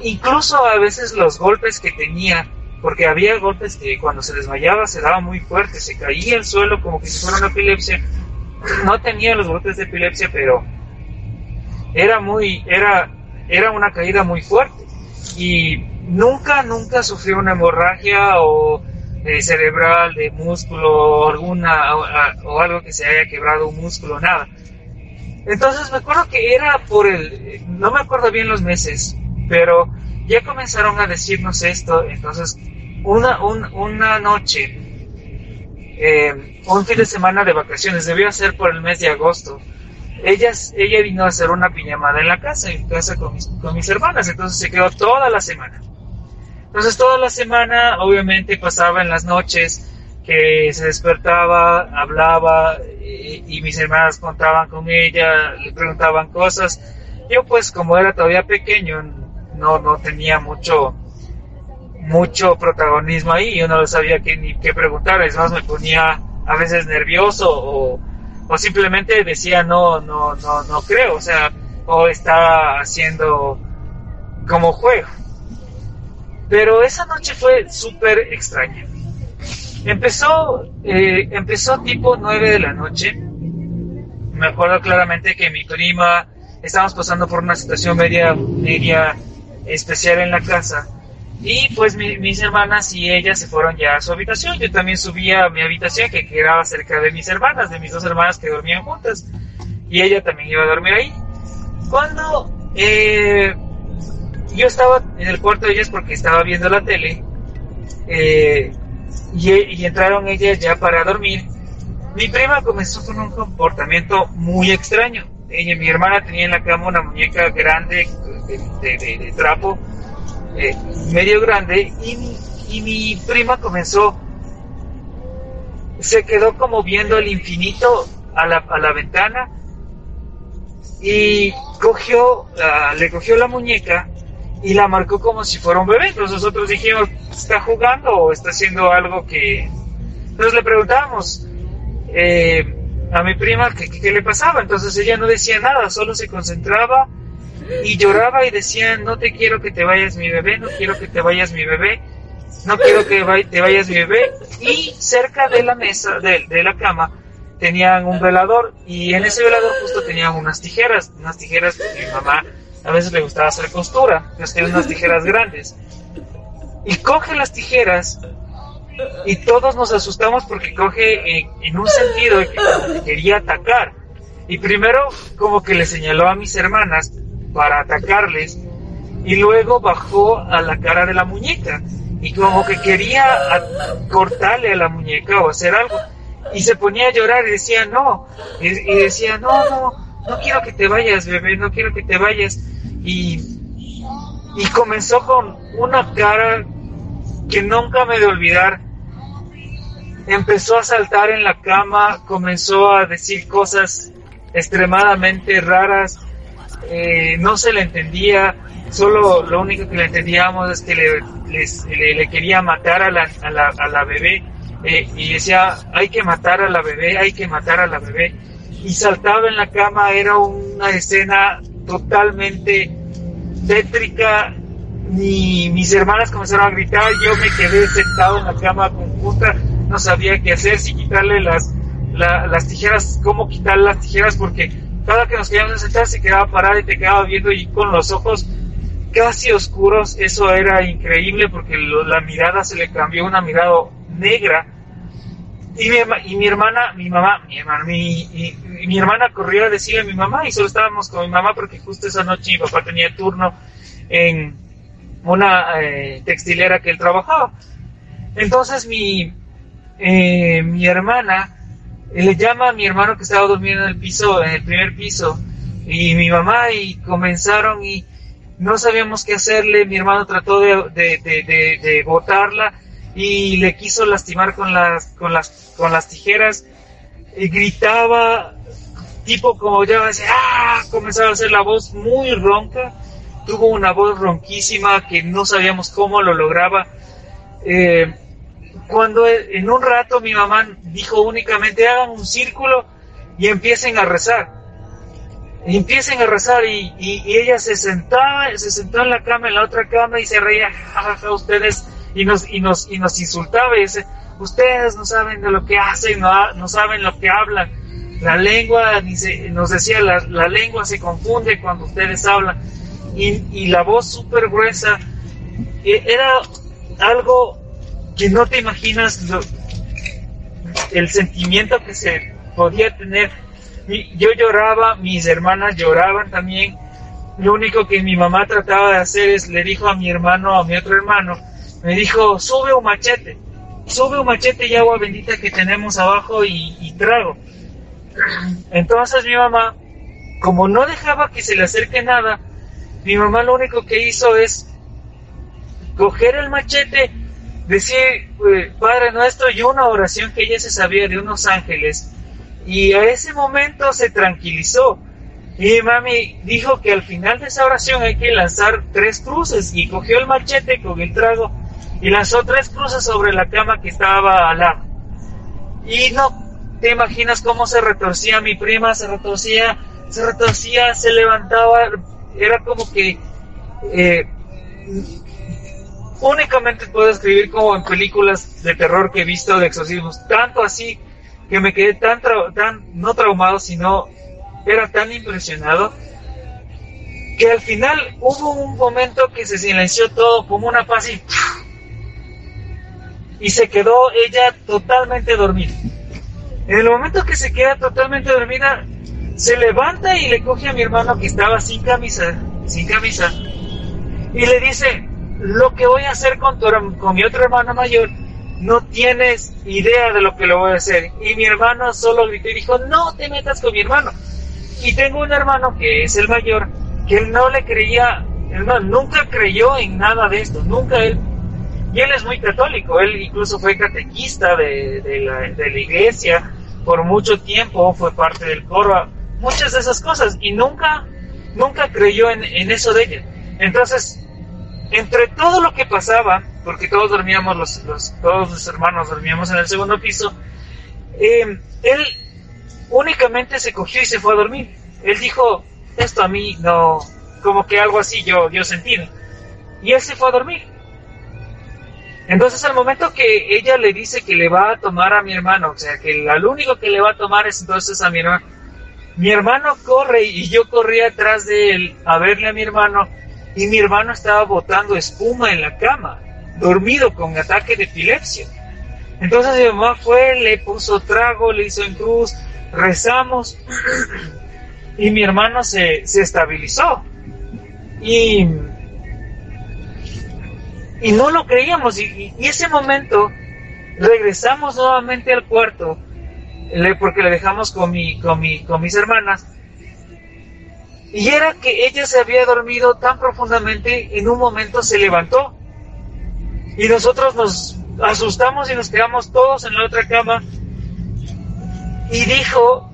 incluso a veces los golpes que tenía porque había golpes que cuando se desmayaba se daba muy fuerte, se caía al suelo como que si fuera una epilepsia. No tenía los golpes de epilepsia, pero era muy, era, era una caída muy fuerte. Y nunca, nunca sufrió una hemorragia o eh, cerebral, de músculo, o alguna, o, algo que se haya quebrado un músculo, nada. Entonces me acuerdo que era por el, no me acuerdo bien los meses, pero ya comenzaron a decirnos esto, entonces una, una noche, eh, un fin de semana de vacaciones, debió ser por el mes de agosto, ella, ella vino a hacer una piñamada en la casa, en casa con mis, con mis hermanas, entonces se quedó toda la semana. Entonces toda la semana obviamente pasaba en las noches que se despertaba, hablaba y, mis hermanas contaban con ella, le preguntaban cosas. Yo pues como era todavía pequeño no, no tenía mucho mucho protagonismo ahí, yo no sabía qué, ni qué preguntar, es más me ponía a veces nervioso o, o simplemente decía no, no, no, no creo, o sea, o estaba haciendo como juego. Pero esa noche fue súper extraña. Empezó, eh, empezó tipo 9 de la noche. Me acuerdo claramente que mi prima, estábamos pasando por una situación media, media especial en la casa. Y pues mis hermanas y ella se fueron ya a su habitación. Yo también subí a mi habitación que quedaba cerca de mis hermanas, de mis dos hermanas que dormían juntas. Y ella también iba a dormir ahí. Cuando eh, yo estaba en el cuarto de ellas porque estaba viendo la tele eh, y, entraron ellas ya para dormir. Mi prima comenzó con un comportamiento muy extraño. Ella, mi hermana tenía en la cama una muñeca grande de, trapo, eh, medio grande, y mi, prima comenzó, se quedó como viendo el infinito a la, a la ventana y cogió, ah, le cogió la muñeca y la marcó como si fuera un bebé. Entonces nosotros dijimos, ¿está jugando o está haciendo algo que... Entonces le preguntábamos eh, a mi prima qué, le pasaba. Entonces ella no decía nada, solo se concentraba y lloraba y decía, no te quiero que te vayas mi bebé, no quiero que te vayas mi bebé, no quiero que te vayas mi bebé. Y cerca de la mesa, de, de la cama, tenían un velador y en ese velador justo tenían unas tijeras, unas tijeras que mi mamá a veces le gustaba hacer costura, entonces tiene unas tijeras grandes. Y coge las tijeras y todos nos asustamos porque coge en, un sentido que quería atacar. Y primero como que le señaló a mis hermanas para atacarles y luego bajó a la cara de la muñeca y como que quería cortarle a la muñeca o hacer algo y se ponía a llorar y decía no y decía no no no quiero que te vayas, bebé, no quiero que te vayas. Y, y comenzó con una cara que nunca me de olvidar. Empezó a saltar en la cama, comenzó a decir cosas extremadamente raras, eh, no se le entendía, solo lo único que le entendíamos es que le, le, quería matar a la, a la, a la bebé eh, y decía, hay que matar a la bebé, hay que matar a la bebé y saltaba en la cama, era una escena totalmente tétrica. Ni mis hermanas comenzaron a gritar, yo me quedé sentado en la cama conjunta, no sabía qué hacer, si quitarle las, las tijeras, cómo quitar las tijeras, porque cada que nos queríamos sentar se quedaba parada y te quedaba viendo y con los ojos casi oscuros, eso era increíble porque la mirada se le cambió una mirada negra y mi, y mi hermana, mi mamá, mi hermana, mi, hermana corrió a decirle a mi mamá y solo estábamos con mi mamá porque justo esa noche mi papá tenía turno en una eh, textilera que él trabajaba. Entonces mi, eh, mi hermana le llama a mi hermano que estaba durmiendo en el piso, en el primer piso, y mi mamá y comenzaron y no sabíamos qué hacerle. Mi hermano trató de, de, de, de botarla y le quiso lastimar con las, con las, con las tijeras y gritaba tipo como ya decía, ¡ah! comenzaba a hacer la voz muy ronca, tuvo una voz ronquísima que no sabíamos cómo lo lograba. Eh, cuando en un rato mi mamá dijo únicamente hagan un círculo y empiecen a rezar. Y empiecen a rezar y, ella se sentaba, se sentó en la cama, en la otra cama y se reía, jajaja, ustedes y nos, y nos, y nos insultaba y dice, ustedes no saben de lo que hacen, no, no saben lo que hablan. La lengua, dice, nos decía, la, la lengua se confunde cuando ustedes hablan. Y, y la voz súper gruesa, e, era algo que no te imaginas lo, el sentimiento que se podía tener. Yo lloraba, mis hermanas lloraban también. Lo único que mi mamá trataba de hacer es, le dijo a mi hermano, a mi otro hermano, me dijo, sube un machete, sube un machete y agua bendita que tenemos abajo y, trago. Entonces mi mamá, como no dejaba que se le acerque nada, mi mamá lo único que hizo es coger el machete, decir eh, Padre nuestro y una oración que ella se sabía de unos ángeles. Y a ese momento se tranquilizó. Y mi mami dijo que al final de esa oración hay que lanzar tres cruces y cogió el machete con el trago y lanzó tres cruces sobre la cama que estaba al lado. Y no te imaginas cómo se retorcía mi prima, se retorcía, se retorcía, se levantaba, era como que eh, únicamente puedo escribir como en películas de terror que he visto de exorcismos, tanto así que me quedé tan, tan no traumado, sino era tan impresionado que al final hubo un momento que se silenció todo como una paz y, y se quedó ella totalmente dormida. En el momento que se queda totalmente dormida, se levanta y le coge a mi hermano que estaba sin camisa, sin camisa, y le dice, lo que voy a hacer con, tu, con mi otro hermano mayor, no tienes idea de lo que le voy a hacer. Y mi hermano solo gritó y dijo, no te metas con mi hermano. Y tengo un hermano que es el mayor, que él no le creía, él nunca creyó en nada de esto, nunca él. Y él es muy católico, él incluso fue catequista de, de, la, de la iglesia por mucho tiempo, fue parte del coro, muchas de esas cosas, y nunca, nunca creyó en, en eso de ella. Entonces, entre todo lo que pasaba, porque todos dormíamos, los, los, todos los hermanos dormíamos en el segundo piso, eh, él únicamente se cogió y se fue a dormir. Él dijo, esto a mí no, como que algo así yo, yo sentí. Y él se fue a dormir. Entonces al momento que ella le dice que le va a tomar a mi hermano, o sea, que al único que le va a tomar es entonces a mi hermano, mi hermano corre y yo corrí atrás de él a verle a mi hermano y mi hermano estaba botando espuma en la cama, dormido con ataque de epilepsia. Entonces mi mamá fue, le puso trago, le hizo en cruz, rezamos [CLEARS THROAT] y mi hermano se, se estabilizó. Y, y no lo creíamos. Y, ese momento regresamos nuevamente al cuarto porque le dejamos con, mi, con, mi, con mis hermanas y era que ella se había dormido tan profundamente, en un momento se levantó. Y nosotros nos asustamos y nos quedamos todos en la otra cama. Y dijo,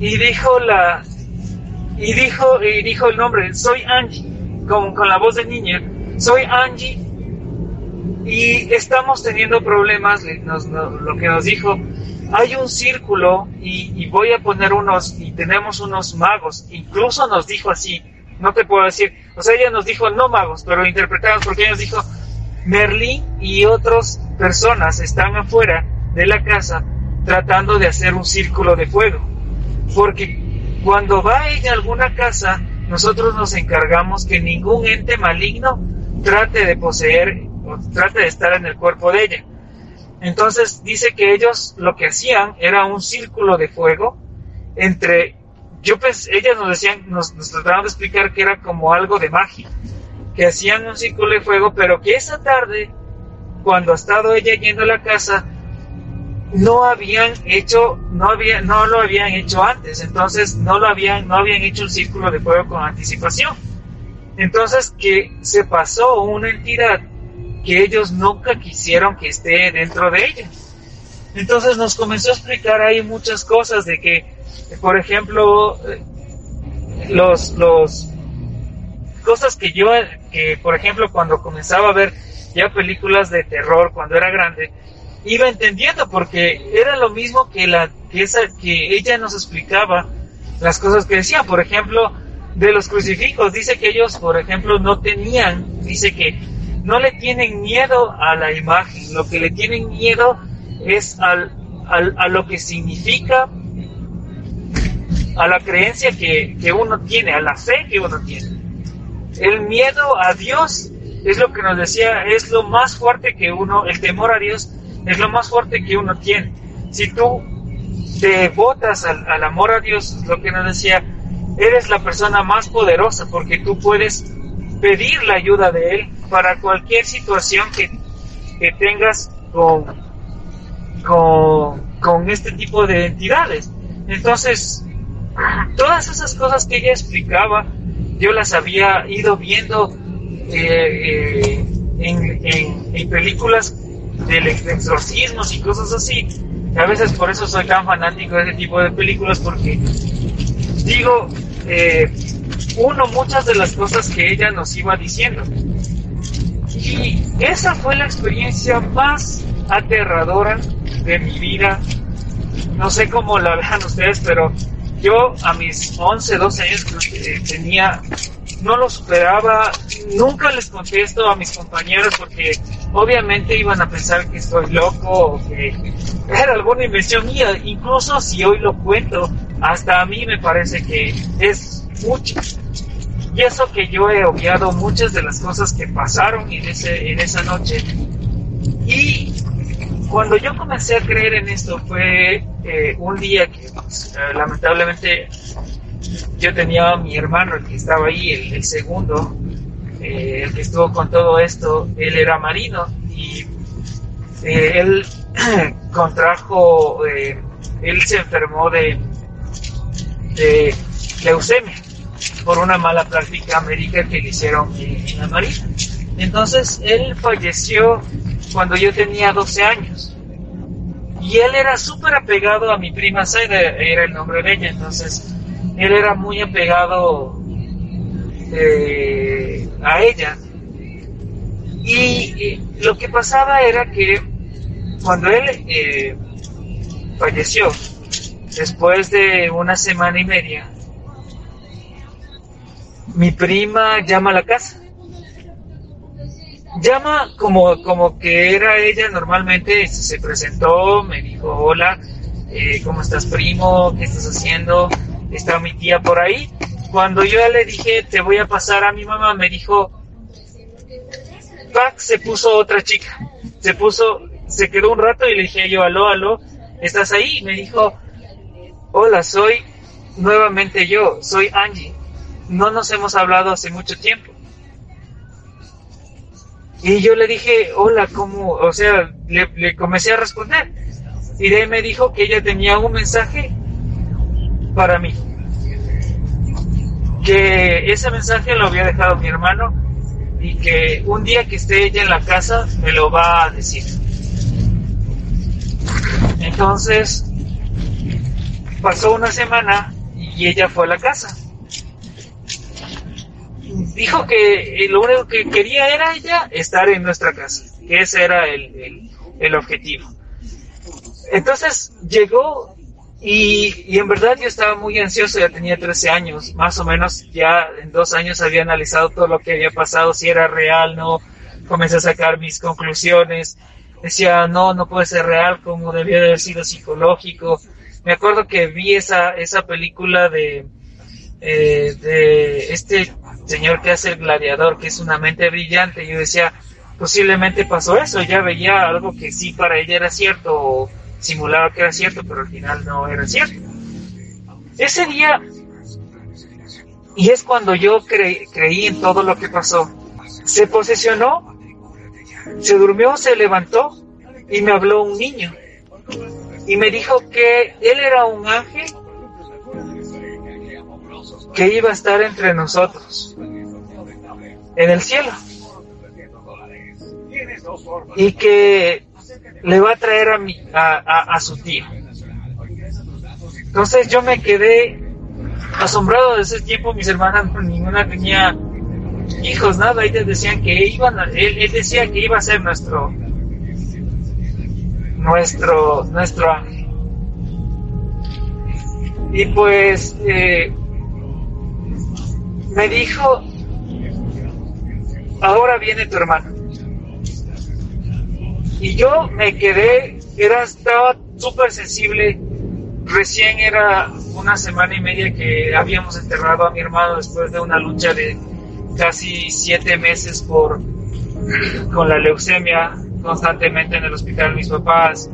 y dijo la, y dijo, y dijo el nombre, soy Angie, con, con la voz de niña, soy Angie. Y estamos teniendo problemas, nos, lo que nos dijo, hay un círculo y, voy a poner unos, y tenemos unos magos, incluso nos dijo así, no te puedo decir, o sea, ella nos dijo no magos, pero interpretamos porque ella nos dijo, Merlín y otras personas están afuera de la casa tratando de hacer un círculo de fuego, porque cuando va a alguna casa, nosotros nos encargamos que ningún ente maligno trate de poseer o trate de estar en el cuerpo de ella. Entonces dice que ellos lo que hacían era un círculo de fuego entre, yo pues, ellas nos decían, nos, nos trataban de explicar que era como algo de magia, que hacían un círculo de fuego, pero que esa tarde, cuando ha estado ella yendo a la casa, no habían hecho, no había, no lo habían hecho antes, entonces no lo habían, no habían hecho un círculo de fuego con anticipación. Entonces que se pasó una entidad que ellos nunca quisieron que esté dentro de ella. Entonces nos comenzó a explicar ahí muchas cosas de que, por ejemplo, los, los cosas que yo, que por ejemplo cuando comenzaba a ver ya películas de terror cuando era grande, iba entendiendo porque era lo mismo que la que esa que ella nos explicaba las cosas que decía, por ejemplo, de los crucifijos, dice que ellos, por ejemplo, no tenían, dice que no le tienen miedo a la imagen, lo que le tienen miedo es al, al, a lo que significa, a la creencia que, que uno tiene, a la fe que uno tiene. El miedo a Dios es lo que nos decía, es lo más fuerte que uno, el temor a Dios es lo más fuerte que uno tiene. Si tú te botas al, al amor a Dios, lo que nos decía, eres la persona más poderosa porque tú puedes pedir la ayuda de Él para cualquier situación que, que tengas con, con, con este tipo de entidades. Entonces, [CLEARS THROAT] todas esas cosas que ella explicaba, yo las había ido viendo eh, eh, en, en, en, películas de exorcismos y cosas así. A veces por eso soy tan fanático de ese tipo de películas porque digo, eh, uno, muchas de las cosas que ella nos iba diciendo. Y esa fue la experiencia más aterradora de mi vida. No sé cómo la vean ustedes, pero yo a mis 11, 12 años eh, tenía, no lo superaba, nunca les contesto a mis compañeros porque obviamente iban a pensar que estoy loco o que era alguna invención mía. Incluso si hoy lo cuento, hasta a mí me parece que es mucho. Y eso que yo he obviado muchas de las cosas que pasaron en, ese, en esa noche. Y cuando yo comencé a creer en esto fue eh, un día que pues, eh, lamentablemente yo tenía a mi hermano, que estaba ahí, el, segundo, eh, el que estuvo con todo esto, él era marino y él [CLEARS THROAT] contrajo, él se enfermó de leucemia por una mala práctica médica que le hicieron en la marina. Entonces él falleció cuando yo tenía 12 años. Y él era súper apegado a mi prima Zaida, era el nombre de ella. Entonces él era muy apegado eh, a ella. Y, y, lo que pasaba era que cuando él eh, falleció, después de una semana y media, mi prima llama a la casa. Llama como, como que era ella normalmente, se presentó, me dijo, hola, eh, ¿cómo estás primo? ¿Qué estás haciendo? Está mi tía por ahí. Cuando yo le dije, te voy a pasar a mi mamá, me dijo, Pac, se puso otra chica. Se puso, se quedó un rato y le dije yo, aló, aló, ¿estás ahí? Me dijo, hola, soy nuevamente yo, soy Angie no nos hemos hablado hace mucho tiempo. Y yo le dije, hola, ¿cómo? O sea, le, comencé a responder. Y de me dijo que ella tenía un mensaje para mí. Que ese mensaje lo había dejado mi hermano y que un día que esté ella en la casa me lo va a decir. Entonces, pasó una semana y ella fue a la casa dijo que lo único que quería era ella estar en nuestra casa, que ese era el, el, el objetivo. Entonces llegó y, y, en verdad yo estaba muy ansioso, ya tenía 13 años, más o menos ya en dos años había analizado todo lo que había pasado, si era real, no, comencé a sacar mis conclusiones, decía, no, no puede ser real, como debía haber sido psicológico. Me acuerdo que vi esa, esa película de, eh, de este señor que hace el gladiador, que es una mente brillante, yo decía, posiblemente pasó eso, ya veía algo que sí para ella era cierto, o simulaba que era cierto, pero al final no era cierto. Ese día, y es cuando yo cre creí en todo lo que pasó, se posesionó, se durmió, se levantó y me habló un niño. Y me dijo que él era un ángel que iba a estar entre nosotros en el cielo y que le va a traer a, mi, a, a, su tío. Entonces yo me quedé asombrado de ese tiempo, mis hermanas ninguna tenía hijos, nada, ellas decían que iban, a, él, él, decía que iba a ser nuestro, nuestro, nuestro ángel. Y pues eh, me dijo, ahora viene tu hermano. Y yo me quedé, era, estaba súper sensible. Recién era una semana y media que habíamos enterrado a mi hermano después de una lucha de casi siete meses por, [CLEARS THROAT] con la leucemia constantemente en el hospital mis papás.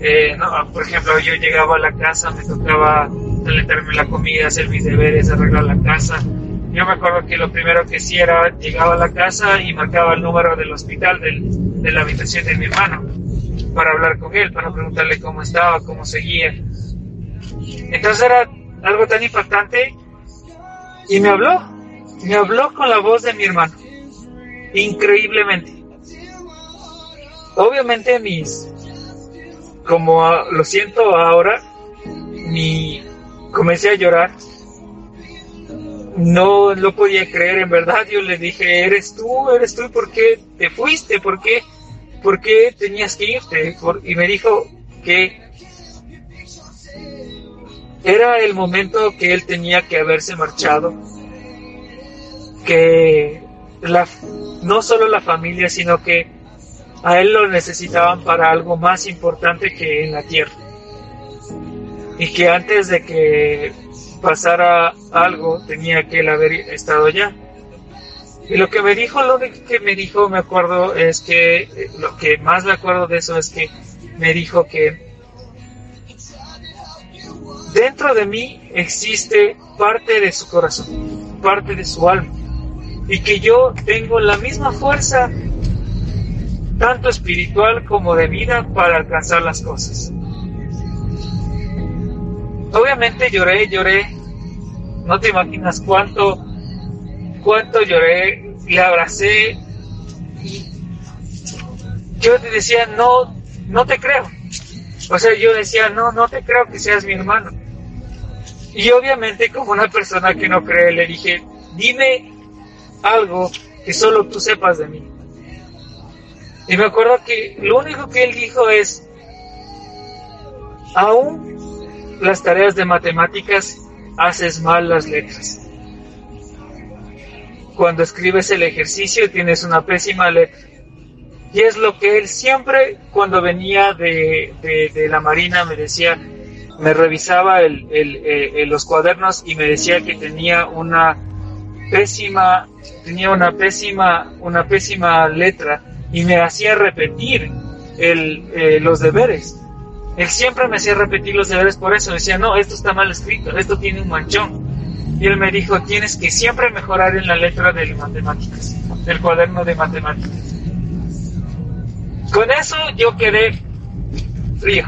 Eh, por ejemplo, yo llegaba a la casa, me tocaba calentarme la comida, hacer mis deberes, arreglar la casa. Yo me acuerdo que lo primero que hacía era llegaba a la casa y marcaba el número del hospital del, de la habitación de mi hermano para hablar con él, para preguntarle cómo estaba, cómo seguía. Entonces era algo tan impactante y me habló, me habló con la voz de mi hermano, increíblemente. Obviamente mis, como lo siento ahora, mi, comencé a llorar. No lo podía creer, en verdad. Yo le dije, eres tú, eres tú, ¿por qué te fuiste? ¿Por qué, por qué tenías que irte? y me dijo que era el momento que él tenía que haberse marchado. Que la, no solo la familia, sino que a él lo necesitaban para algo más importante que en la tierra y que antes de que pasara algo tenía que él haber estado allá. Y lo que me dijo, lo que me dijo, me acuerdo, es que eh, lo que más me acuerdo de eso es que me dijo que dentro de mí existe parte de su corazón, parte de su alma, y que yo tengo la misma fuerza, tanto espiritual como de vida, para alcanzar las cosas. Obviamente lloré, lloré. No te imaginas cuánto, cuánto lloré. Le abracé. Yo te decía, no, no te creo. O sea, yo decía, no, no te creo que seas mi hermano. Y obviamente como una persona que no cree, le dije, dime algo que solo tú sepas de mí. Y me acuerdo que lo único que él dijo es, aún las tareas de matemáticas haces mal las letras. Cuando escribes el ejercicio tienes una pésima letra. Y es lo que él siempre, cuando venía de, la Marina, me decía, me revisaba el, los cuadernos y me decía que tenía una pésima, tenía una pésima, una pésima letra y me hacía repetir eh, los deberes. Él siempre me hacía repetir los deberes por eso. Decía, no, esto está mal escrito, esto tiene un manchón. Y él me dijo, tienes que siempre mejorar en la letra de matemáticas, del cuaderno de matemáticas. Con eso yo quedé frío.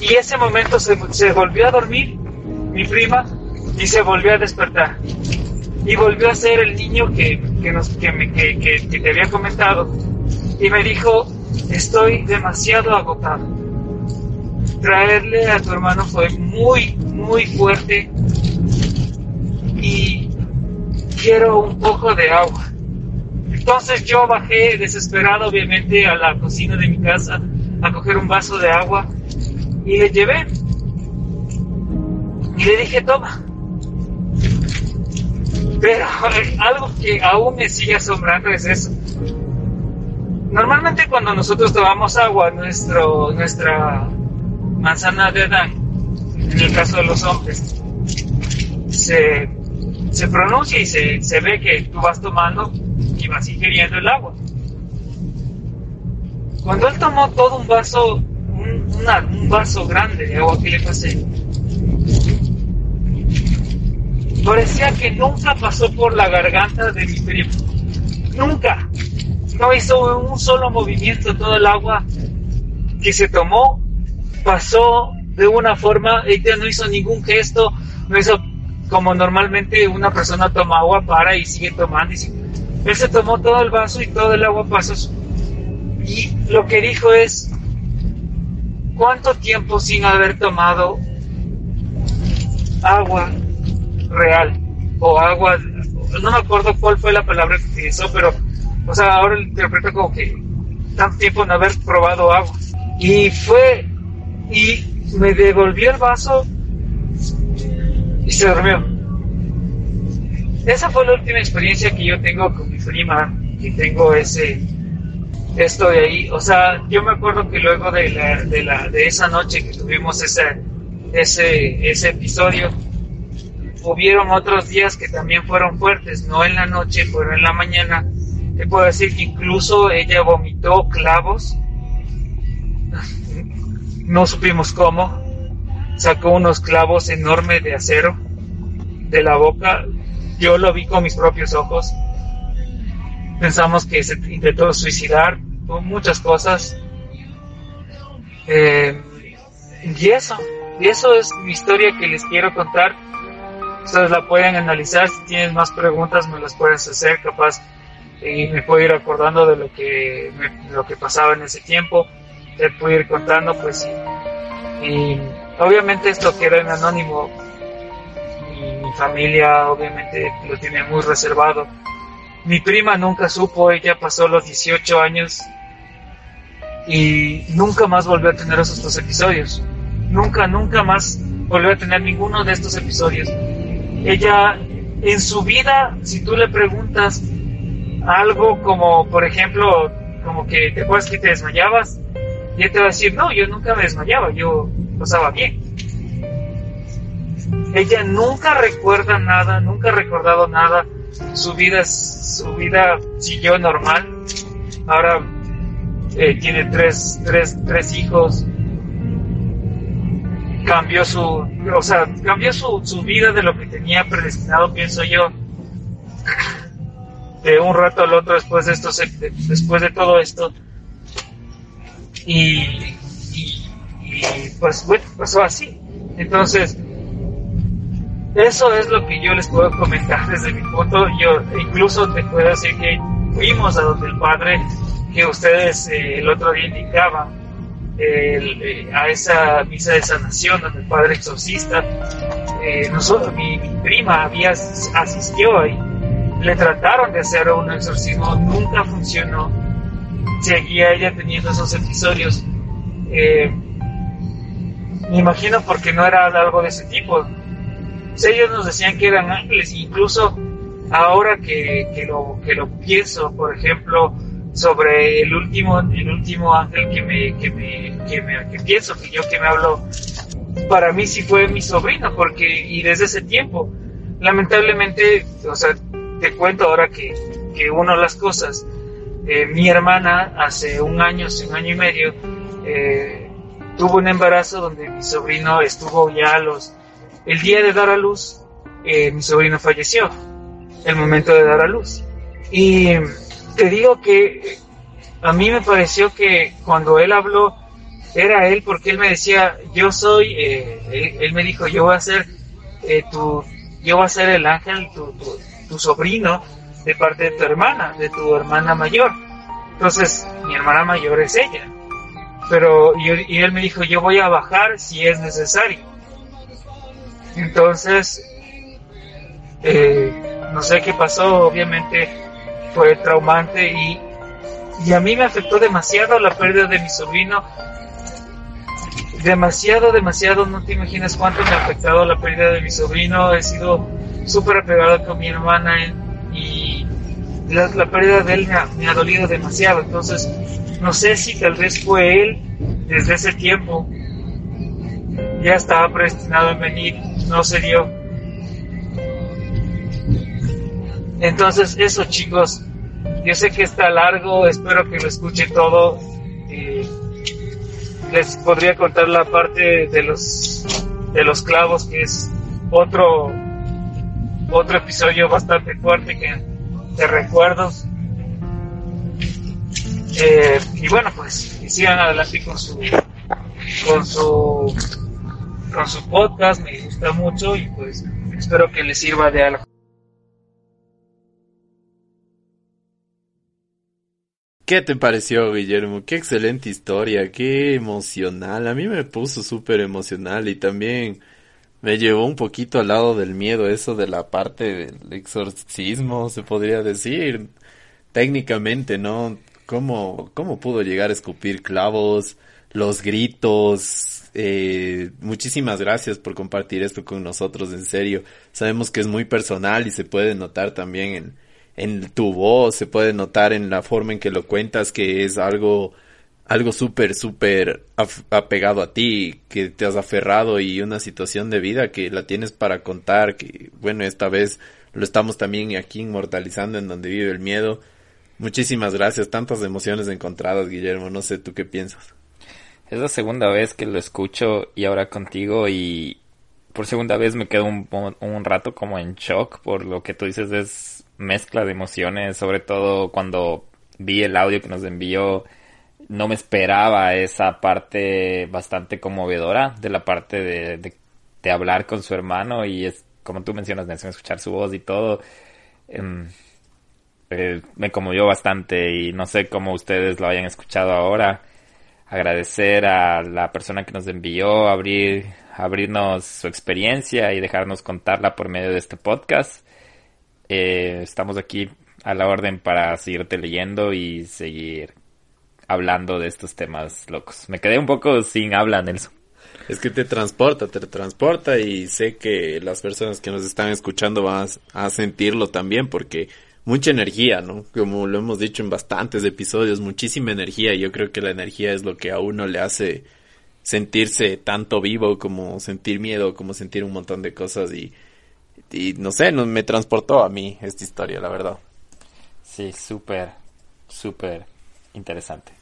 Y ese momento se, se volvió a dormir mi prima y se volvió a despertar. Y volvió a ser el niño que, que, nos, que, me, que, que te había comentado. Y me dijo, estoy demasiado agotado. Traerle a tu hermano fue muy, muy fuerte y quiero un poco de agua. Entonces yo bajé desesperado, obviamente, a la cocina de mi casa a coger un vaso de agua y le llevé. Y le dije, toma. Pero [LAUGHS] algo que aún me sigue asombrando es eso. Normalmente cuando nosotros tomamos agua, nuestro, nuestra manzana de Adán, en el caso de los hombres, se, se pronuncia y se, se ve que tú vas tomando y vas ingiriendo el agua. Cuando él tomó todo un vaso, un, un vaso grande de agua que le pasé, parecía que nunca pasó por la garganta de mi primo. Nunca no hizo un solo movimiento, todo el agua que se tomó pasó de una forma, ella no hizo ningún gesto, no hizo como normalmente una persona toma agua, para y sigue tomando. Y él se tomó todo el vaso y todo el agua pasó. Y lo que dijo es, ¿cuánto tiempo sin haber tomado agua real? O agua, no me acuerdo cuál fue la palabra que utilizó, pero o sea, ahora lo interpreto como que tanto tiempo no haber probado agua. Y fue, y me devolvió el vaso y se durmió. Esa fue la última experiencia que yo tengo con mi prima, que tengo ese, esto de ahí. O sea, yo me acuerdo que luego de, la, de, la, de esa noche que tuvimos ese, ese, ese episodio, hubieron otros días que también fueron fuertes, no en la noche, pero en la mañana. Te puedo decir que incluso ella vomitó clavos. No supimos cómo. Sacó unos clavos enormes de acero de la boca. Yo lo vi con mis propios ojos. Pensamos que se intentó suicidar, muchas cosas. Eh, y eso, y eso es mi historia que les quiero contar. Ustedes la pueden analizar, si tienen más preguntas me las pueden hacer, capaz y me puedo ir acordando de lo que lo que pasaba en ese tiempo, te puedo ir contando pues y, y obviamente esto queda en anónimo y mi familia obviamente lo tiene muy reservado mi prima nunca supo, ella pasó los 18 años y nunca más volvió a tener esos dos episodios. Nunca, nunca más volvió a tener ninguno de estos episodios. Ella, en su vida, si tú le preguntas algo como, por ejemplo, como que te acuerdas que te desmayabas, y ella te va a decir, no, yo nunca me desmayaba, yo pasaba bien. Ella nunca recuerda nada, nunca ha recordado nada su vida, su vida siguió normal. Ahora eh, tiene tres, tres, tres hijos. Cambió su, o sea, cambió su, su vida de lo que tenía predestinado, pienso yo, de un rato al otro después de esto, después de todo esto. Y, y, y pues bueno, pasó así. Entonces, eso es lo que yo les puedo comentar desde mi punto. Yo incluso te puedo decir que fuimos a donde el padre que ustedes eh, el otro día indicaban, eh, a esa misa de sanación donde el padre exorcista, eh, nosotros, mi, prima había asistió ahí, le trataron de hacer un exorcismo, nunca funcionó, seguía ella teniendo esos episodios. me imagino porque no era algo de ese tipo ellos nos decían que eran ángeles, incluso ahora que, que, lo, que lo pienso, por ejemplo, sobre el último, el último ángel que me, que me, que me, que pienso, que yo que me habló, para mí sí fue mi sobrino, porque, y desde ese tiempo, lamentablemente, o sea, te cuento ahora que, que uno las cosas, eh, mi hermana hace un año, hace un año y medio, eh, tuvo un embarazo donde mi sobrino estuvo ya a los el día de dar a luz, eh, mi sobrino falleció, el momento de dar a luz. Y te digo que a mí me pareció que cuando él habló, era él porque él me decía, yo soy, eh, él, me dijo, yo voy a ser eh, tu, yo voy a ser el ángel, tu, sobrino, de parte de tu hermana, de tu hermana mayor. Entonces, mi hermana mayor es ella. Pero, y él me dijo, yo voy a bajar si es necesario. Entonces, eh, no sé qué pasó, obviamente fue traumante y, y a mí me afectó demasiado la pérdida de mi sobrino. Demasiado, demasiado, no te imaginas cuánto me ha afectado la pérdida de mi sobrino. He sido súper apegado con mi hermana y la, pérdida de él me ha, dolido demasiado. Entonces, no sé si tal vez fue él desde ese tiempo ya estaba predestinado a venir, no se dio. Entonces, eso chicos, yo sé que está largo, espero que lo escuchen todo. les podría contar la parte de los de los clavos, que es otro otro episodio bastante fuerte que de recuerdos. Eh, y bueno, pues sigan adelante con su con su con su podcast, me gusta mucho y pues espero que les sirva de algo. ¿Qué te pareció, Guillermo? Qué excelente historia, qué emocional. A mí me puso súper emocional y también me llevó un poquito al lado del miedo, eso de la parte del exorcismo, se podría decir. Técnicamente, ¿no? ¿Cómo, cómo pudo llegar a escupir clavos? Los gritos, eh, muchísimas gracias por compartir esto con nosotros, en serio. Sabemos que es muy personal y se puede notar también en, en tu voz, se puede notar en la forma en que lo cuentas que es algo algo súper, súper apegado a ti, que te has aferrado y una situación de vida que la tienes para contar, que bueno, esta vez lo estamos también aquí inmortalizando en donde vive el miedo. Muchísimas gracias, tantas emociones encontradas, Guillermo, no sé tú qué piensas. Es la segunda vez que lo escucho y ahora contigo y por segunda vez me quedo un, un rato como en shock por lo que tú dices es mezcla de emociones, sobre todo cuando vi el audio que nos envió no me esperaba esa parte bastante conmovedora de la parte de, de, hablar con su hermano y es como tú mencionas, Nelson, escuchar su voz y todo. Em, eh, me conmovió bastante y no sé cómo ustedes lo hayan escuchado ahora. Agradecer a la persona que nos envió, abrir, abrirnos su experiencia y dejarnos contarla por medio de este podcast. Eh, estamos aquí a la orden para seguirte leyendo y seguir hablando de estos temas locos. Me quedé un poco sin habla, Nelson. Es que te transporta, te transporta y sé que las personas que nos están escuchando van a sentirlo también porque mucha energía, ¿no? Como lo hemos dicho en bastantes episodios, muchísima energía. Yo creo que la energía es lo que a uno le hace sentirse tanto vivo como sentir miedo, como sentir un montón de cosas y, y no sé, no, me transportó a mí esta historia, la verdad. Sí, súper, súper interesante.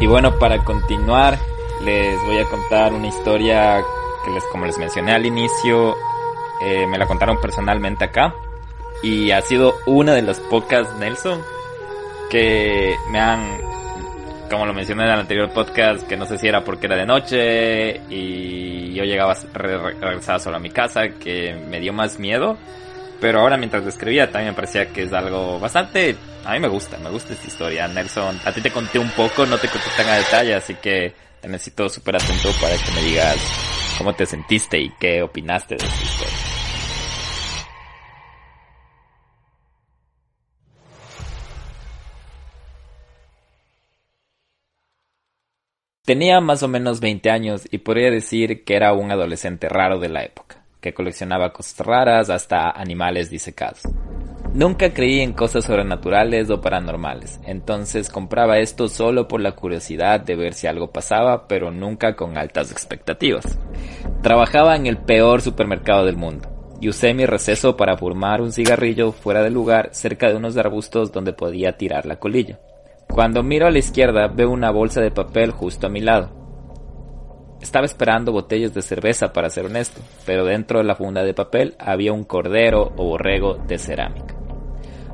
Y bueno, para continuar, les voy a contar una historia que les, como les mencioné al inicio, eh, me la contaron personalmente acá. Y ha sido una de las pocas, Nelson, que me han, como lo mencioné en el anterior podcast, que no sé si era porque era de noche y yo llegaba, regresaba solo a mi casa, que me dio más miedo. Pero ahora mientras escribía también me parecía que es algo bastante a mí me gusta, me gusta esta historia. Nelson, a ti te conté un poco, no te conté tan a detalle, así que te necesito súper atento para que me digas cómo te sentiste y qué opinaste de esta historia. Tenía más o menos 20 años y podría decir que era un adolescente raro de la época, que coleccionaba cosas raras hasta animales disecados. Nunca creí en cosas sobrenaturales o paranormales, entonces compraba esto solo por la curiosidad de ver si algo pasaba, pero nunca con altas expectativas. Trabajaba en el peor supermercado del mundo, y usé mi receso para fumar un cigarrillo fuera del lugar cerca de unos arbustos donde podía tirar la colilla. Cuando miro a la izquierda veo una bolsa de papel justo a mi lado. Estaba esperando botellas de cerveza para ser honesto, pero dentro de la funda de papel había un cordero o borrego de cerámica.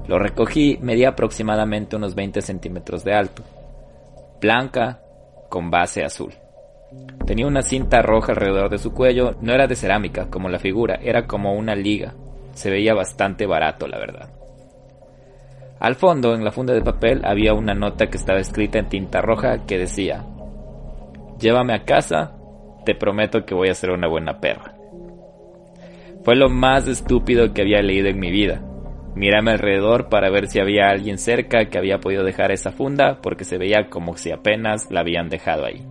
Lo recogí, medía aproximadamente unos 20 centímetros de alto, blanca con base azul. Tenía una cinta roja alrededor de su cuello, no era de cerámica como la figura, era como una liga. Se veía bastante barato, la verdad. Al fondo, en la funda de papel, había una nota que estaba escrita en tinta roja que decía, Llévame a casa, te prometo que voy a ser una buena perra. Fue lo más estúpido que había leído en mi vida. Mírame alrededor para ver si había alguien cerca que había podido dejar esa funda porque se veía como si apenas la habían dejado ahí.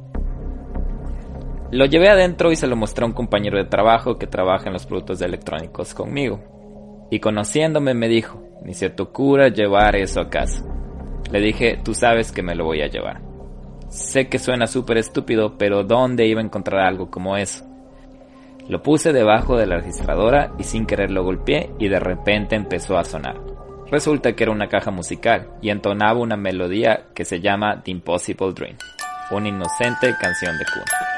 Lo llevé adentro y se lo mostré a un compañero de trabajo que trabaja en los productos electrónicos conmigo. Y conociéndome me dijo, ni se te ocurra llevar eso a casa. Le dije, tú sabes que me lo voy a llevar. Sé que suena súper estúpido, pero ¿dónde iba a encontrar algo como eso? Lo puse debajo de la registradora y sin querer lo golpeé y de repente empezó a sonar. Resulta que era una caja musical y entonaba una melodía que se llama The Impossible Dream, una inocente canción de cuna.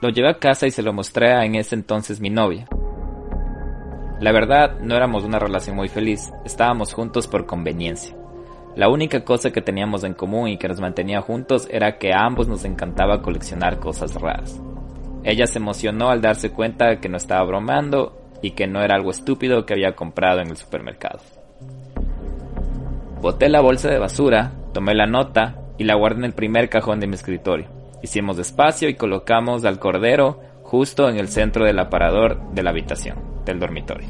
Lo llevé a casa y se lo mostré a en ese entonces mi novia. La verdad, no éramos una relación muy feliz, estábamos juntos por conveniencia. La única cosa que teníamos en común y que nos mantenía juntos era que a ambos nos encantaba coleccionar cosas raras. Ella se emocionó al darse cuenta que no estaba bromeando y que no era algo estúpido que había comprado en el supermercado. Boté la bolsa de basura, tomé la nota y la guardé en el primer cajón de mi escritorio. Hicimos despacio y colocamos al cordero justo en el centro del aparador de la habitación, del dormitorio.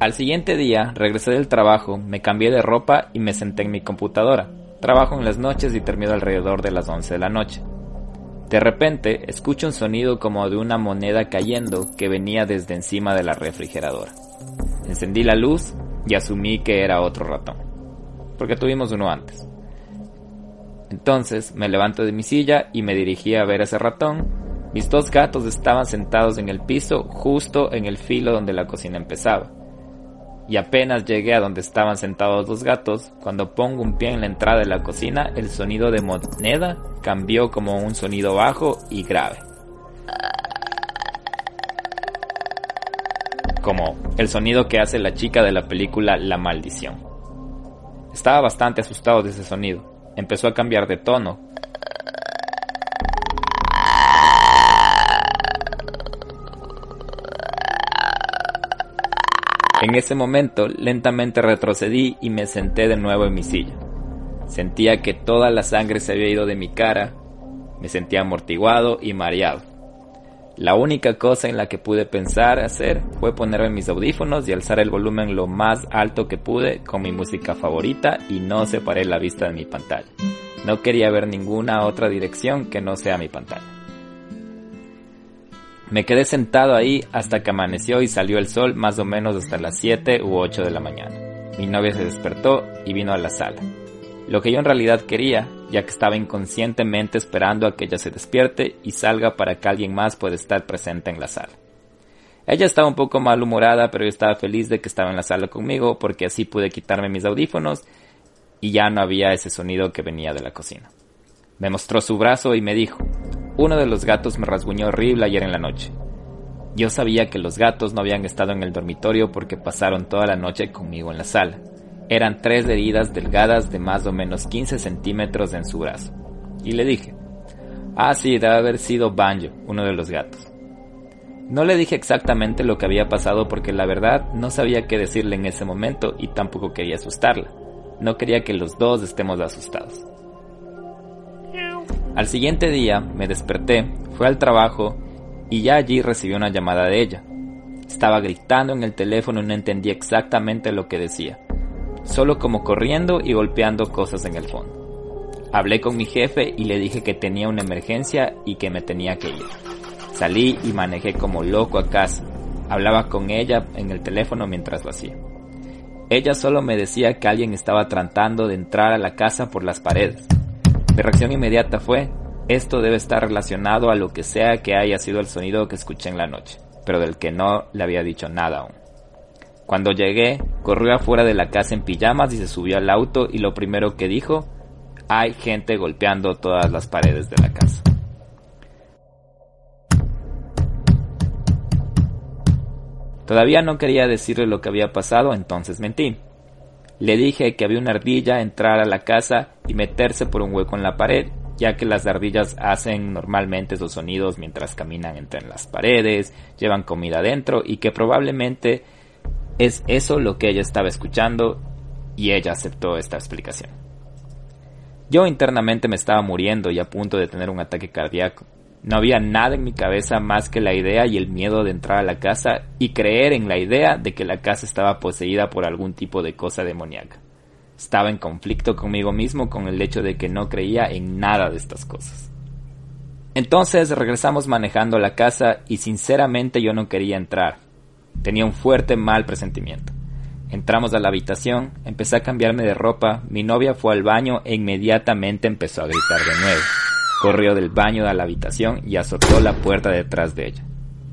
Al siguiente día, regresé del trabajo, me cambié de ropa y me senté en mi computadora. Trabajo en las noches y termino alrededor de las 11 de la noche. De repente, escucho un sonido como de una moneda cayendo que venía desde encima de la refrigeradora. Encendí la luz y asumí que era otro ratón, porque tuvimos uno antes. Entonces me levanto de mi silla y me dirigí a ver ese ratón. Mis dos gatos estaban sentados en el piso justo en el filo donde la cocina empezaba. Y apenas llegué a donde estaban sentados los gatos, cuando pongo un pie en la entrada de la cocina, el sonido de moneda cambió como un sonido bajo y grave. Como el sonido que hace la chica de la película La Maldición. Estaba bastante asustado de ese sonido empezó a cambiar de tono. En ese momento lentamente retrocedí y me senté de nuevo en mi silla. Sentía que toda la sangre se había ido de mi cara, me sentía amortiguado y mareado. La única cosa en la que pude pensar hacer fue ponerme mis audífonos y alzar el volumen lo más alto que pude con mi música favorita y no separé la vista de mi pantalla. No quería ver ninguna otra dirección que no sea mi pantalla. Me quedé sentado ahí hasta que amaneció y salió el sol más o menos hasta las 7 u 8 de la mañana. Mi novia se despertó y vino a la sala. Lo que yo en realidad quería, ya que estaba inconscientemente esperando a que ella se despierte y salga para que alguien más pueda estar presente en la sala. Ella estaba un poco malhumorada, pero yo estaba feliz de que estaba en la sala conmigo porque así pude quitarme mis audífonos y ya no había ese sonido que venía de la cocina. Me mostró su brazo y me dijo, uno de los gatos me rasguñó horrible ayer en la noche. Yo sabía que los gatos no habían estado en el dormitorio porque pasaron toda la noche conmigo en la sala. Eran tres heridas delgadas de más o menos 15 centímetros en su brazo. Y le dije, ah sí, debe haber sido Banjo, uno de los gatos. No le dije exactamente lo que había pasado porque la verdad no sabía qué decirle en ese momento y tampoco quería asustarla. No quería que los dos estemos asustados. Al siguiente día me desperté, fui al trabajo y ya allí recibí una llamada de ella. Estaba gritando en el teléfono y no entendía exactamente lo que decía solo como corriendo y golpeando cosas en el fondo. Hablé con mi jefe y le dije que tenía una emergencia y que me tenía que ir. Salí y manejé como loco a casa. Hablaba con ella en el teléfono mientras lo hacía. Ella solo me decía que alguien estaba tratando de entrar a la casa por las paredes. Mi reacción inmediata fue, esto debe estar relacionado a lo que sea que haya sido el sonido que escuché en la noche, pero del que no le había dicho nada aún. Cuando llegué, corrió afuera de la casa en pijamas y se subió al auto y lo primero que dijo, hay gente golpeando todas las paredes de la casa. Todavía no quería decirle lo que había pasado, entonces mentí. Le dije que había una ardilla entrar a la casa y meterse por un hueco en la pared, ya que las ardillas hacen normalmente esos sonidos mientras caminan entre las paredes, llevan comida adentro y que probablemente es eso lo que ella estaba escuchando y ella aceptó esta explicación. Yo internamente me estaba muriendo y a punto de tener un ataque cardíaco. No había nada en mi cabeza más que la idea y el miedo de entrar a la casa y creer en la idea de que la casa estaba poseída por algún tipo de cosa demoníaca. Estaba en conflicto conmigo mismo con el hecho de que no creía en nada de estas cosas. Entonces regresamos manejando la casa y sinceramente yo no quería entrar, Tenía un fuerte mal presentimiento. Entramos a la habitación, empecé a cambiarme de ropa, mi novia fue al baño e inmediatamente empezó a gritar de nuevo. Corrió del baño a la habitación y azotó la puerta detrás de ella.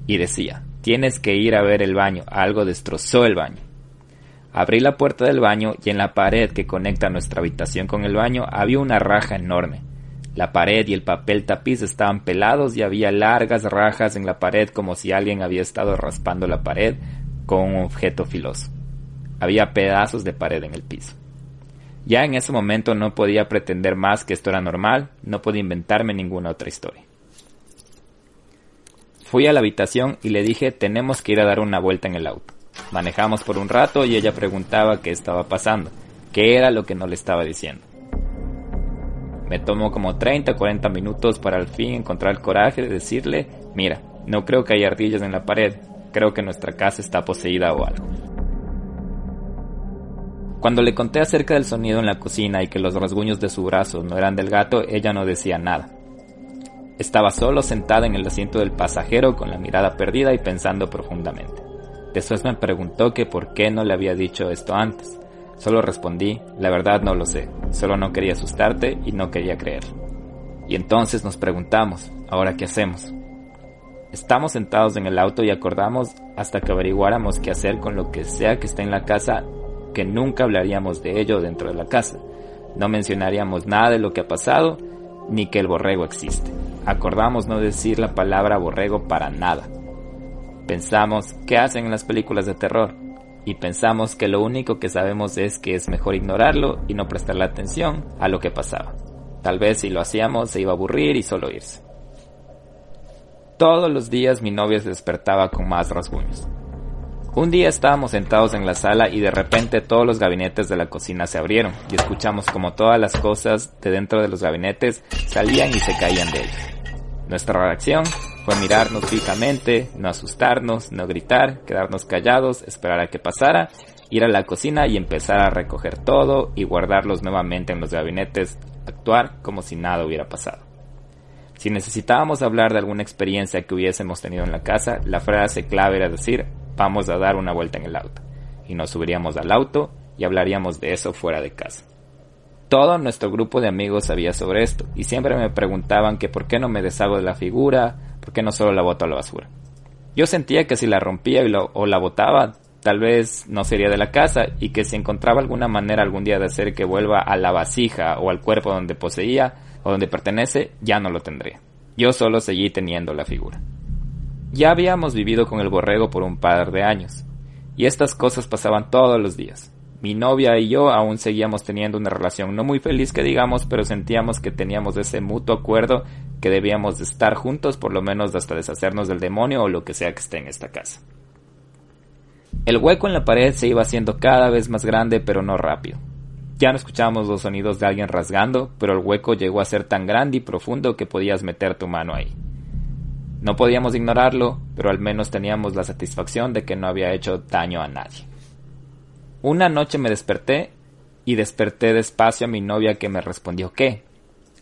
Y decía, tienes que ir a ver el baño, algo destrozó el baño. Abrí la puerta del baño y en la pared que conecta nuestra habitación con el baño había una raja enorme. La pared y el papel tapiz estaban pelados y había largas rajas en la pared como si alguien había estado raspando la pared con un objeto filoso. Había pedazos de pared en el piso. Ya en ese momento no podía pretender más que esto era normal, no podía inventarme ninguna otra historia. Fui a la habitación y le dije tenemos que ir a dar una vuelta en el auto. Manejamos por un rato y ella preguntaba qué estaba pasando, qué era lo que no le estaba diciendo. Me tomó como 30 o 40 minutos para al fin encontrar el coraje de decirle, mira, no creo que haya ardillas en la pared, creo que nuestra casa está poseída o algo. Cuando le conté acerca del sonido en la cocina y que los rasguños de su brazo no eran del gato, ella no decía nada. Estaba solo sentada en el asiento del pasajero con la mirada perdida y pensando profundamente. Después me preguntó que por qué no le había dicho esto antes. Solo respondí, la verdad no lo sé, solo no quería asustarte y no quería creer. Y entonces nos preguntamos, ¿ahora qué hacemos? Estamos sentados en el auto y acordamos hasta que averiguáramos qué hacer con lo que sea que esté en la casa, que nunca hablaríamos de ello dentro de la casa. No mencionaríamos nada de lo que ha pasado, ni que el borrego existe. Acordamos no decir la palabra borrego para nada. Pensamos, ¿qué hacen en las películas de terror? Y pensamos que lo único que sabemos es que es mejor ignorarlo y no prestarle atención a lo que pasaba. Tal vez si lo hacíamos se iba a aburrir y solo irse. Todos los días mi novia se despertaba con más rasguños. Un día estábamos sentados en la sala y de repente todos los gabinetes de la cocina se abrieron y escuchamos como todas las cosas de dentro de los gabinetes salían y se caían de ellos. Nuestra reacción fue mirarnos fijamente, no asustarnos, no gritar, quedarnos callados, esperar a que pasara, ir a la cocina y empezar a recoger todo y guardarlos nuevamente en los gabinetes, actuar como si nada hubiera pasado. Si necesitábamos hablar de alguna experiencia que hubiésemos tenido en la casa, la frase clave era decir, vamos a dar una vuelta en el auto. Y nos subiríamos al auto y hablaríamos de eso fuera de casa. Todo nuestro grupo de amigos sabía sobre esto y siempre me preguntaban que por qué no me deshago de la figura, por qué no solo la boto a la basura. Yo sentía que si la rompía o la botaba, tal vez no sería de la casa y que si encontraba alguna manera algún día de hacer que vuelva a la vasija o al cuerpo donde poseía o donde pertenece, ya no lo tendría. Yo solo seguí teniendo la figura. Ya habíamos vivido con el borrego por un par de años, y estas cosas pasaban todos los días. Mi novia y yo aún seguíamos teniendo una relación no muy feliz que digamos, pero sentíamos que teníamos ese mutuo acuerdo que debíamos de estar juntos por lo menos hasta deshacernos del demonio o lo que sea que esté en esta casa. El hueco en la pared se iba haciendo cada vez más grande pero no rápido. Ya no escuchábamos los sonidos de alguien rasgando, pero el hueco llegó a ser tan grande y profundo que podías meter tu mano ahí. No podíamos ignorarlo, pero al menos teníamos la satisfacción de que no había hecho daño a nadie. Una noche me desperté y desperté despacio a mi novia que me respondió ¿qué?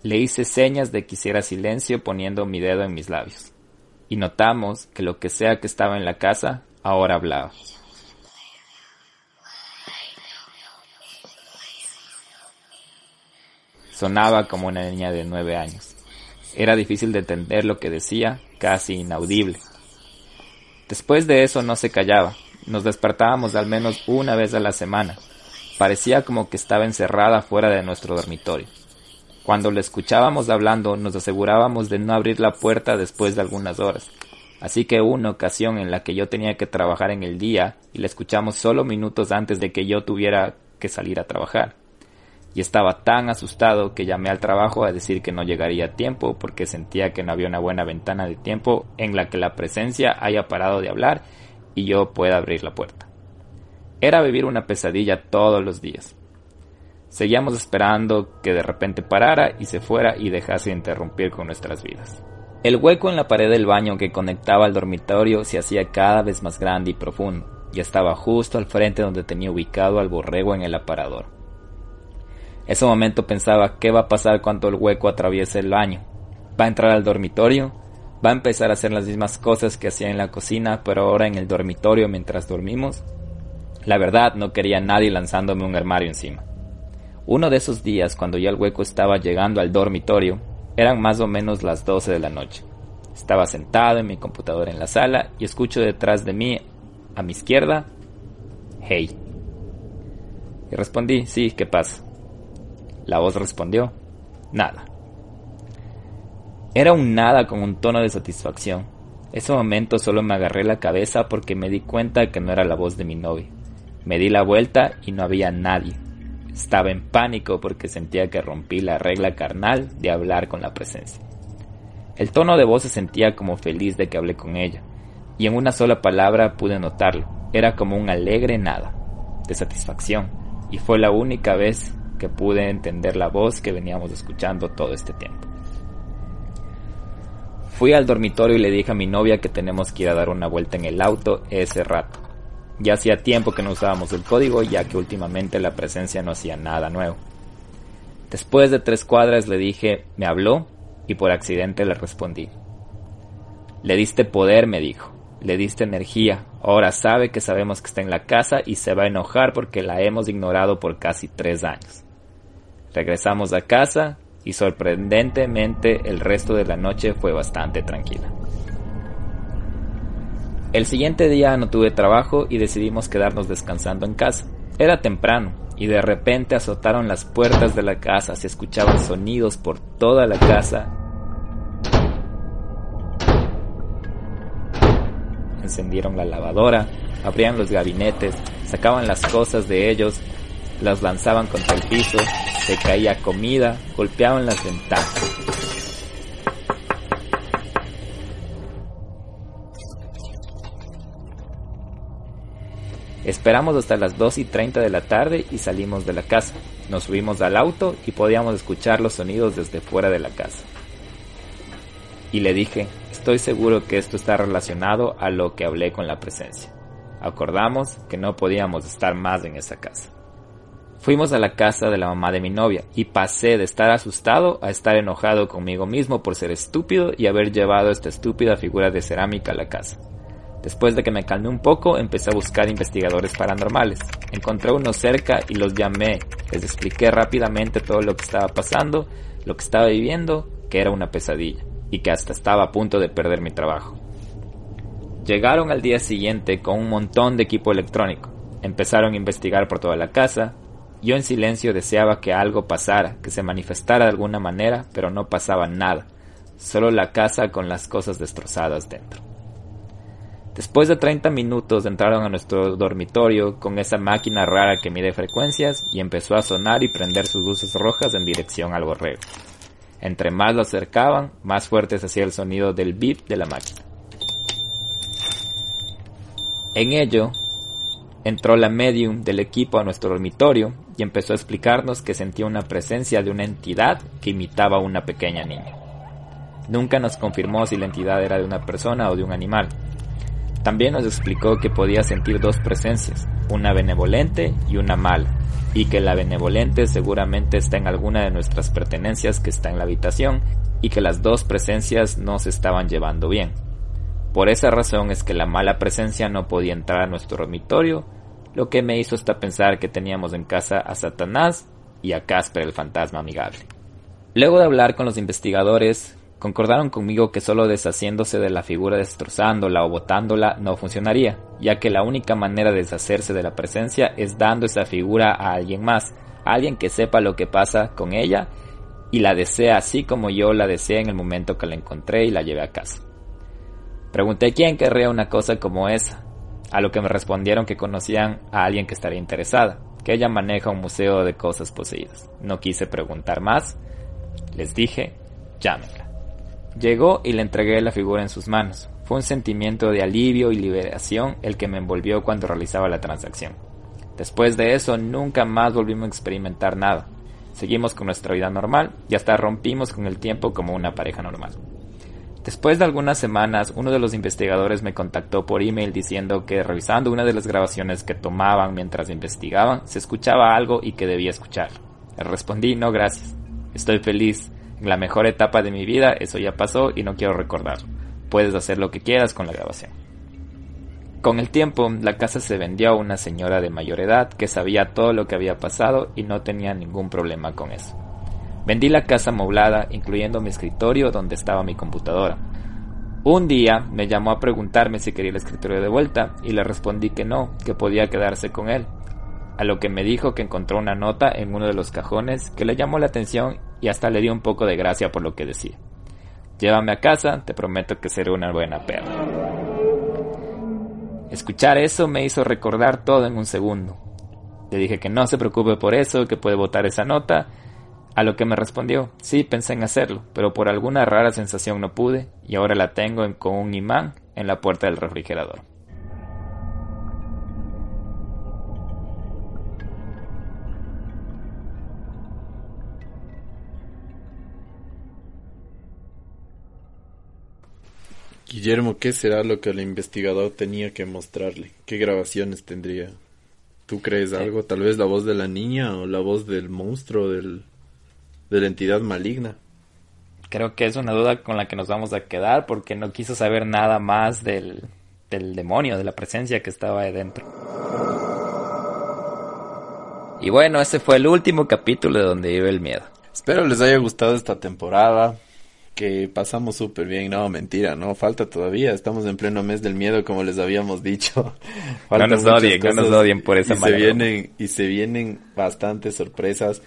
Le hice señas de que hiciera silencio poniendo mi dedo en mis labios. Y notamos que lo que sea que estaba en la casa ahora hablaba. Sonaba como una niña de nueve años. Era difícil de entender lo que decía, casi inaudible. Después de eso no se callaba, nos despertábamos al menos una vez a la semana. Parecía como que estaba encerrada fuera de nuestro dormitorio. Cuando le escuchábamos hablando, nos asegurábamos de no abrir la puerta después de algunas horas. Así que una ocasión en la que yo tenía que trabajar en el día y la escuchamos solo minutos antes de que yo tuviera que salir a trabajar. Y estaba tan asustado que llamé al trabajo a decir que no llegaría a tiempo porque sentía que no había una buena ventana de tiempo en la que la presencia haya parado de hablar y yo pueda abrir la puerta. Era vivir una pesadilla todos los días. Seguíamos esperando que de repente parara y se fuera y dejase de interrumpir con nuestras vidas. El hueco en la pared del baño que conectaba al dormitorio se hacía cada vez más grande y profundo, y estaba justo al frente donde tenía ubicado al borrego en el aparador. Ese momento pensaba qué va a pasar cuando el hueco atraviese el baño. ¿Va a entrar al dormitorio? Va a empezar a hacer las mismas cosas que hacía en la cocina, pero ahora en el dormitorio mientras dormimos. La verdad, no quería nadie lanzándome un armario encima. Uno de esos días, cuando ya el hueco estaba llegando al dormitorio, eran más o menos las 12 de la noche. Estaba sentado en mi computadora en la sala y escucho detrás de mí, a mi izquierda, Hey. Y respondí, sí, ¿qué pasa? La voz respondió, nada. Era un nada con un tono de satisfacción. Ese momento solo me agarré la cabeza porque me di cuenta que no era la voz de mi novia. Me di la vuelta y no había nadie. Estaba en pánico porque sentía que rompí la regla carnal de hablar con la presencia. El tono de voz se sentía como feliz de que hablé con ella, y en una sola palabra pude notarlo. Era como un alegre nada, de satisfacción, y fue la única vez que pude entender la voz que veníamos escuchando todo este tiempo. Fui al dormitorio y le dije a mi novia que tenemos que ir a dar una vuelta en el auto ese rato. Ya hacía tiempo que no usábamos el código ya que últimamente la presencia no hacía nada nuevo. Después de tres cuadras le dije, me habló y por accidente le respondí. Le diste poder, me dijo. Le diste energía. Ahora sabe que sabemos que está en la casa y se va a enojar porque la hemos ignorado por casi tres años. Regresamos a casa y sorprendentemente el resto de la noche fue bastante tranquila. El siguiente día no tuve trabajo y decidimos quedarnos descansando en casa. Era temprano y de repente azotaron las puertas de la casa, se escuchaban sonidos por toda la casa. Encendieron la lavadora, abrían los gabinetes, sacaban las cosas de ellos, las lanzaban contra el piso, se caía comida, golpeaban las ventanas. Esperamos hasta las 2 y 30 de la tarde y salimos de la casa. Nos subimos al auto y podíamos escuchar los sonidos desde fuera de la casa. Y le dije, estoy seguro que esto está relacionado a lo que hablé con la presencia. Acordamos que no podíamos estar más en esa casa. Fuimos a la casa de la mamá de mi novia y pasé de estar asustado a estar enojado conmigo mismo por ser estúpido y haber llevado esta estúpida figura de cerámica a la casa. Después de que me calmé un poco, empecé a buscar investigadores paranormales. Encontré uno cerca y los llamé. Les expliqué rápidamente todo lo que estaba pasando, lo que estaba viviendo, que era una pesadilla y que hasta estaba a punto de perder mi trabajo. Llegaron al día siguiente con un montón de equipo electrónico. Empezaron a investigar por toda la casa. Yo en silencio deseaba que algo pasara, que se manifestara de alguna manera, pero no pasaba nada. Solo la casa con las cosas destrozadas dentro. Después de 30 minutos entraron a nuestro dormitorio con esa máquina rara que mide frecuencias y empezó a sonar y prender sus luces rojas en dirección al borrego. Entre más lo acercaban, más fuerte se hacía el sonido del bip de la máquina. En ello, entró la medium del equipo a nuestro dormitorio y empezó a explicarnos que sentía una presencia de una entidad que imitaba a una pequeña niña. Nunca nos confirmó si la entidad era de una persona o de un animal, también nos explicó que podía sentir dos presencias, una benevolente y una mala, y que la benevolente seguramente está en alguna de nuestras pertenencias que está en la habitación, y que las dos presencias no se estaban llevando bien. Por esa razón es que la mala presencia no podía entrar a nuestro dormitorio, lo que me hizo hasta pensar que teníamos en casa a Satanás y a Casper el fantasma amigable. Luego de hablar con los investigadores, concordaron conmigo que solo deshaciéndose de la figura destrozándola o botándola no funcionaría, ya que la única manera de deshacerse de la presencia es dando esa figura a alguien más, a alguien que sepa lo que pasa con ella y la desea así como yo la deseé en el momento que la encontré y la llevé a casa. Pregunté quién querría una cosa como esa, a lo que me respondieron que conocían a alguien que estaría interesada, que ella maneja un museo de cosas poseídas. No quise preguntar más, les dije, llámenla. Llegó y le entregué la figura en sus manos. Fue un sentimiento de alivio y liberación el que me envolvió cuando realizaba la transacción. Después de eso nunca más volvimos a experimentar nada. Seguimos con nuestra vida normal y hasta rompimos con el tiempo como una pareja normal. Después de algunas semanas, uno de los investigadores me contactó por email diciendo que revisando una de las grabaciones que tomaban mientras investigaban, se escuchaba algo y que debía escuchar. Le respondí no gracias. Estoy feliz la mejor etapa de mi vida, eso ya pasó y no quiero recordarlo. Puedes hacer lo que quieras con la grabación. Con el tiempo, la casa se vendió a una señora de mayor edad que sabía todo lo que había pasado y no tenía ningún problema con eso. Vendí la casa moblada, incluyendo mi escritorio donde estaba mi computadora. Un día me llamó a preguntarme si quería el escritorio de vuelta y le respondí que no, que podía quedarse con él. A lo que me dijo que encontró una nota en uno de los cajones que le llamó la atención y hasta le dio un poco de gracia por lo que decía. Llévame a casa, te prometo que seré una buena perra. Escuchar eso me hizo recordar todo en un segundo. Le dije que no se preocupe por eso, que puede votar esa nota, a lo que me respondió, sí, pensé en hacerlo, pero por alguna rara sensación no pude y ahora la tengo con un imán en la puerta del refrigerador. Guillermo, ¿qué será lo que el investigador tenía que mostrarle? ¿Qué grabaciones tendría? ¿Tú crees algo? ¿Tal vez la voz de la niña o la voz del monstruo del de la entidad maligna. Creo que es una duda con la que nos vamos a quedar porque no quiso saber nada más del, del demonio, de la presencia que estaba ahí dentro. Y bueno, ese fue el último capítulo de Donde vive el miedo. Espero les haya gustado esta temporada que pasamos súper bien. No, mentira, no, falta todavía. Estamos en pleno mes del miedo, como les habíamos dicho. [LAUGHS] no nos odien, no nos odien por esa y se vienen Y se vienen bastantes sorpresas.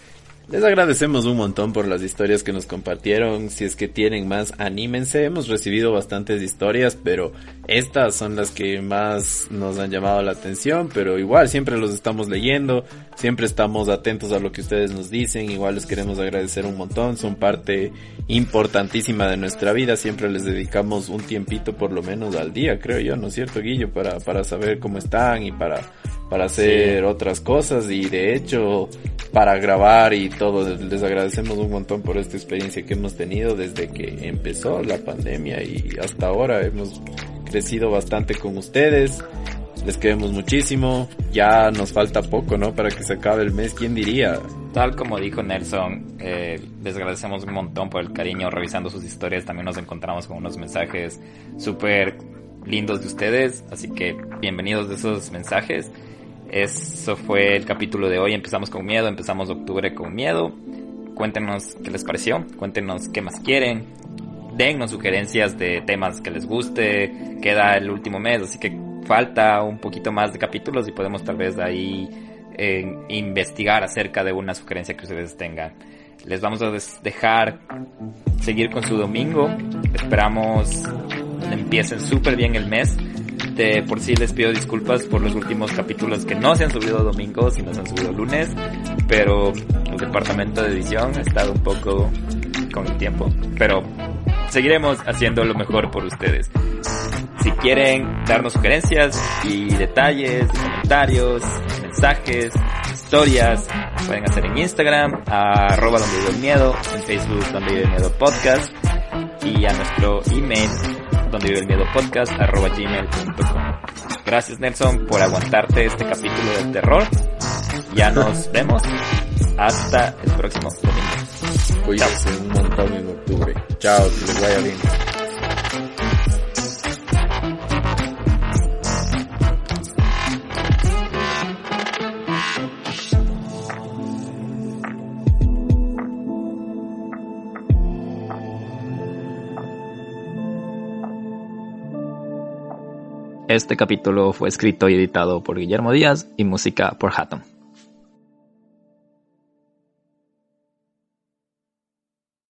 Les agradecemos un montón por las historias que nos compartieron. Si es que tienen más, anímense. Hemos recibido bastantes historias, pero estas son las que más nos han llamado la atención. Pero igual, siempre los estamos leyendo. Siempre estamos atentos a lo que ustedes nos dicen. Igual les queremos agradecer un montón. Son parte importantísima de nuestra vida. Siempre les dedicamos un tiempito por lo menos al día, creo yo, ¿no es cierto, Guillo? Para, para saber cómo están y para, para hacer otras cosas. Y de hecho, para grabar y todo. Les agradecemos un montón por esta experiencia que hemos tenido desde que empezó la pandemia y hasta ahora hemos crecido bastante con ustedes. Les queremos muchísimo. Ya nos falta poco, ¿no? Para que se acabe el mes. ¿Quién diría? Tal como dijo Nelson, eh, les agradecemos un montón por el cariño. Revisando sus historias también nos encontramos con unos mensajes súper lindos de ustedes. Así que bienvenidos de esos mensajes. Eso fue el capítulo de hoy. Empezamos con miedo, empezamos octubre con miedo. Cuéntenos qué les pareció, cuéntenos qué más quieren. Dennos sugerencias de temas que les guste. Queda el último mes, así que falta un poquito más de capítulos y podemos tal vez ahí eh, investigar acerca de una sugerencia que ustedes tengan. Les vamos a dejar seguir con su domingo. Esperamos empiecen súper bien el mes por sí les pido disculpas por los últimos capítulos que no se han subido domingos, sino se han subido lunes, pero el departamento de edición ha estado un poco con el tiempo, pero seguiremos haciendo lo mejor por ustedes. Si quieren darnos sugerencias y detalles, comentarios, mensajes, historias, pueden hacer en Instagram, a arroba donde vive el miedo, en Facebook donde vive el miedo podcast y a nuestro email donde vive el miedo podcast arroba gmail.com. Gracias Nelson por aguantarte este capítulo del terror. Ya nos vemos. Hasta el próximo domingo. Cuídense un montón en octubre. Chao, que les vaya bien. Este capítulo fue escrito y editado por Guillermo Díaz y música por Hatton.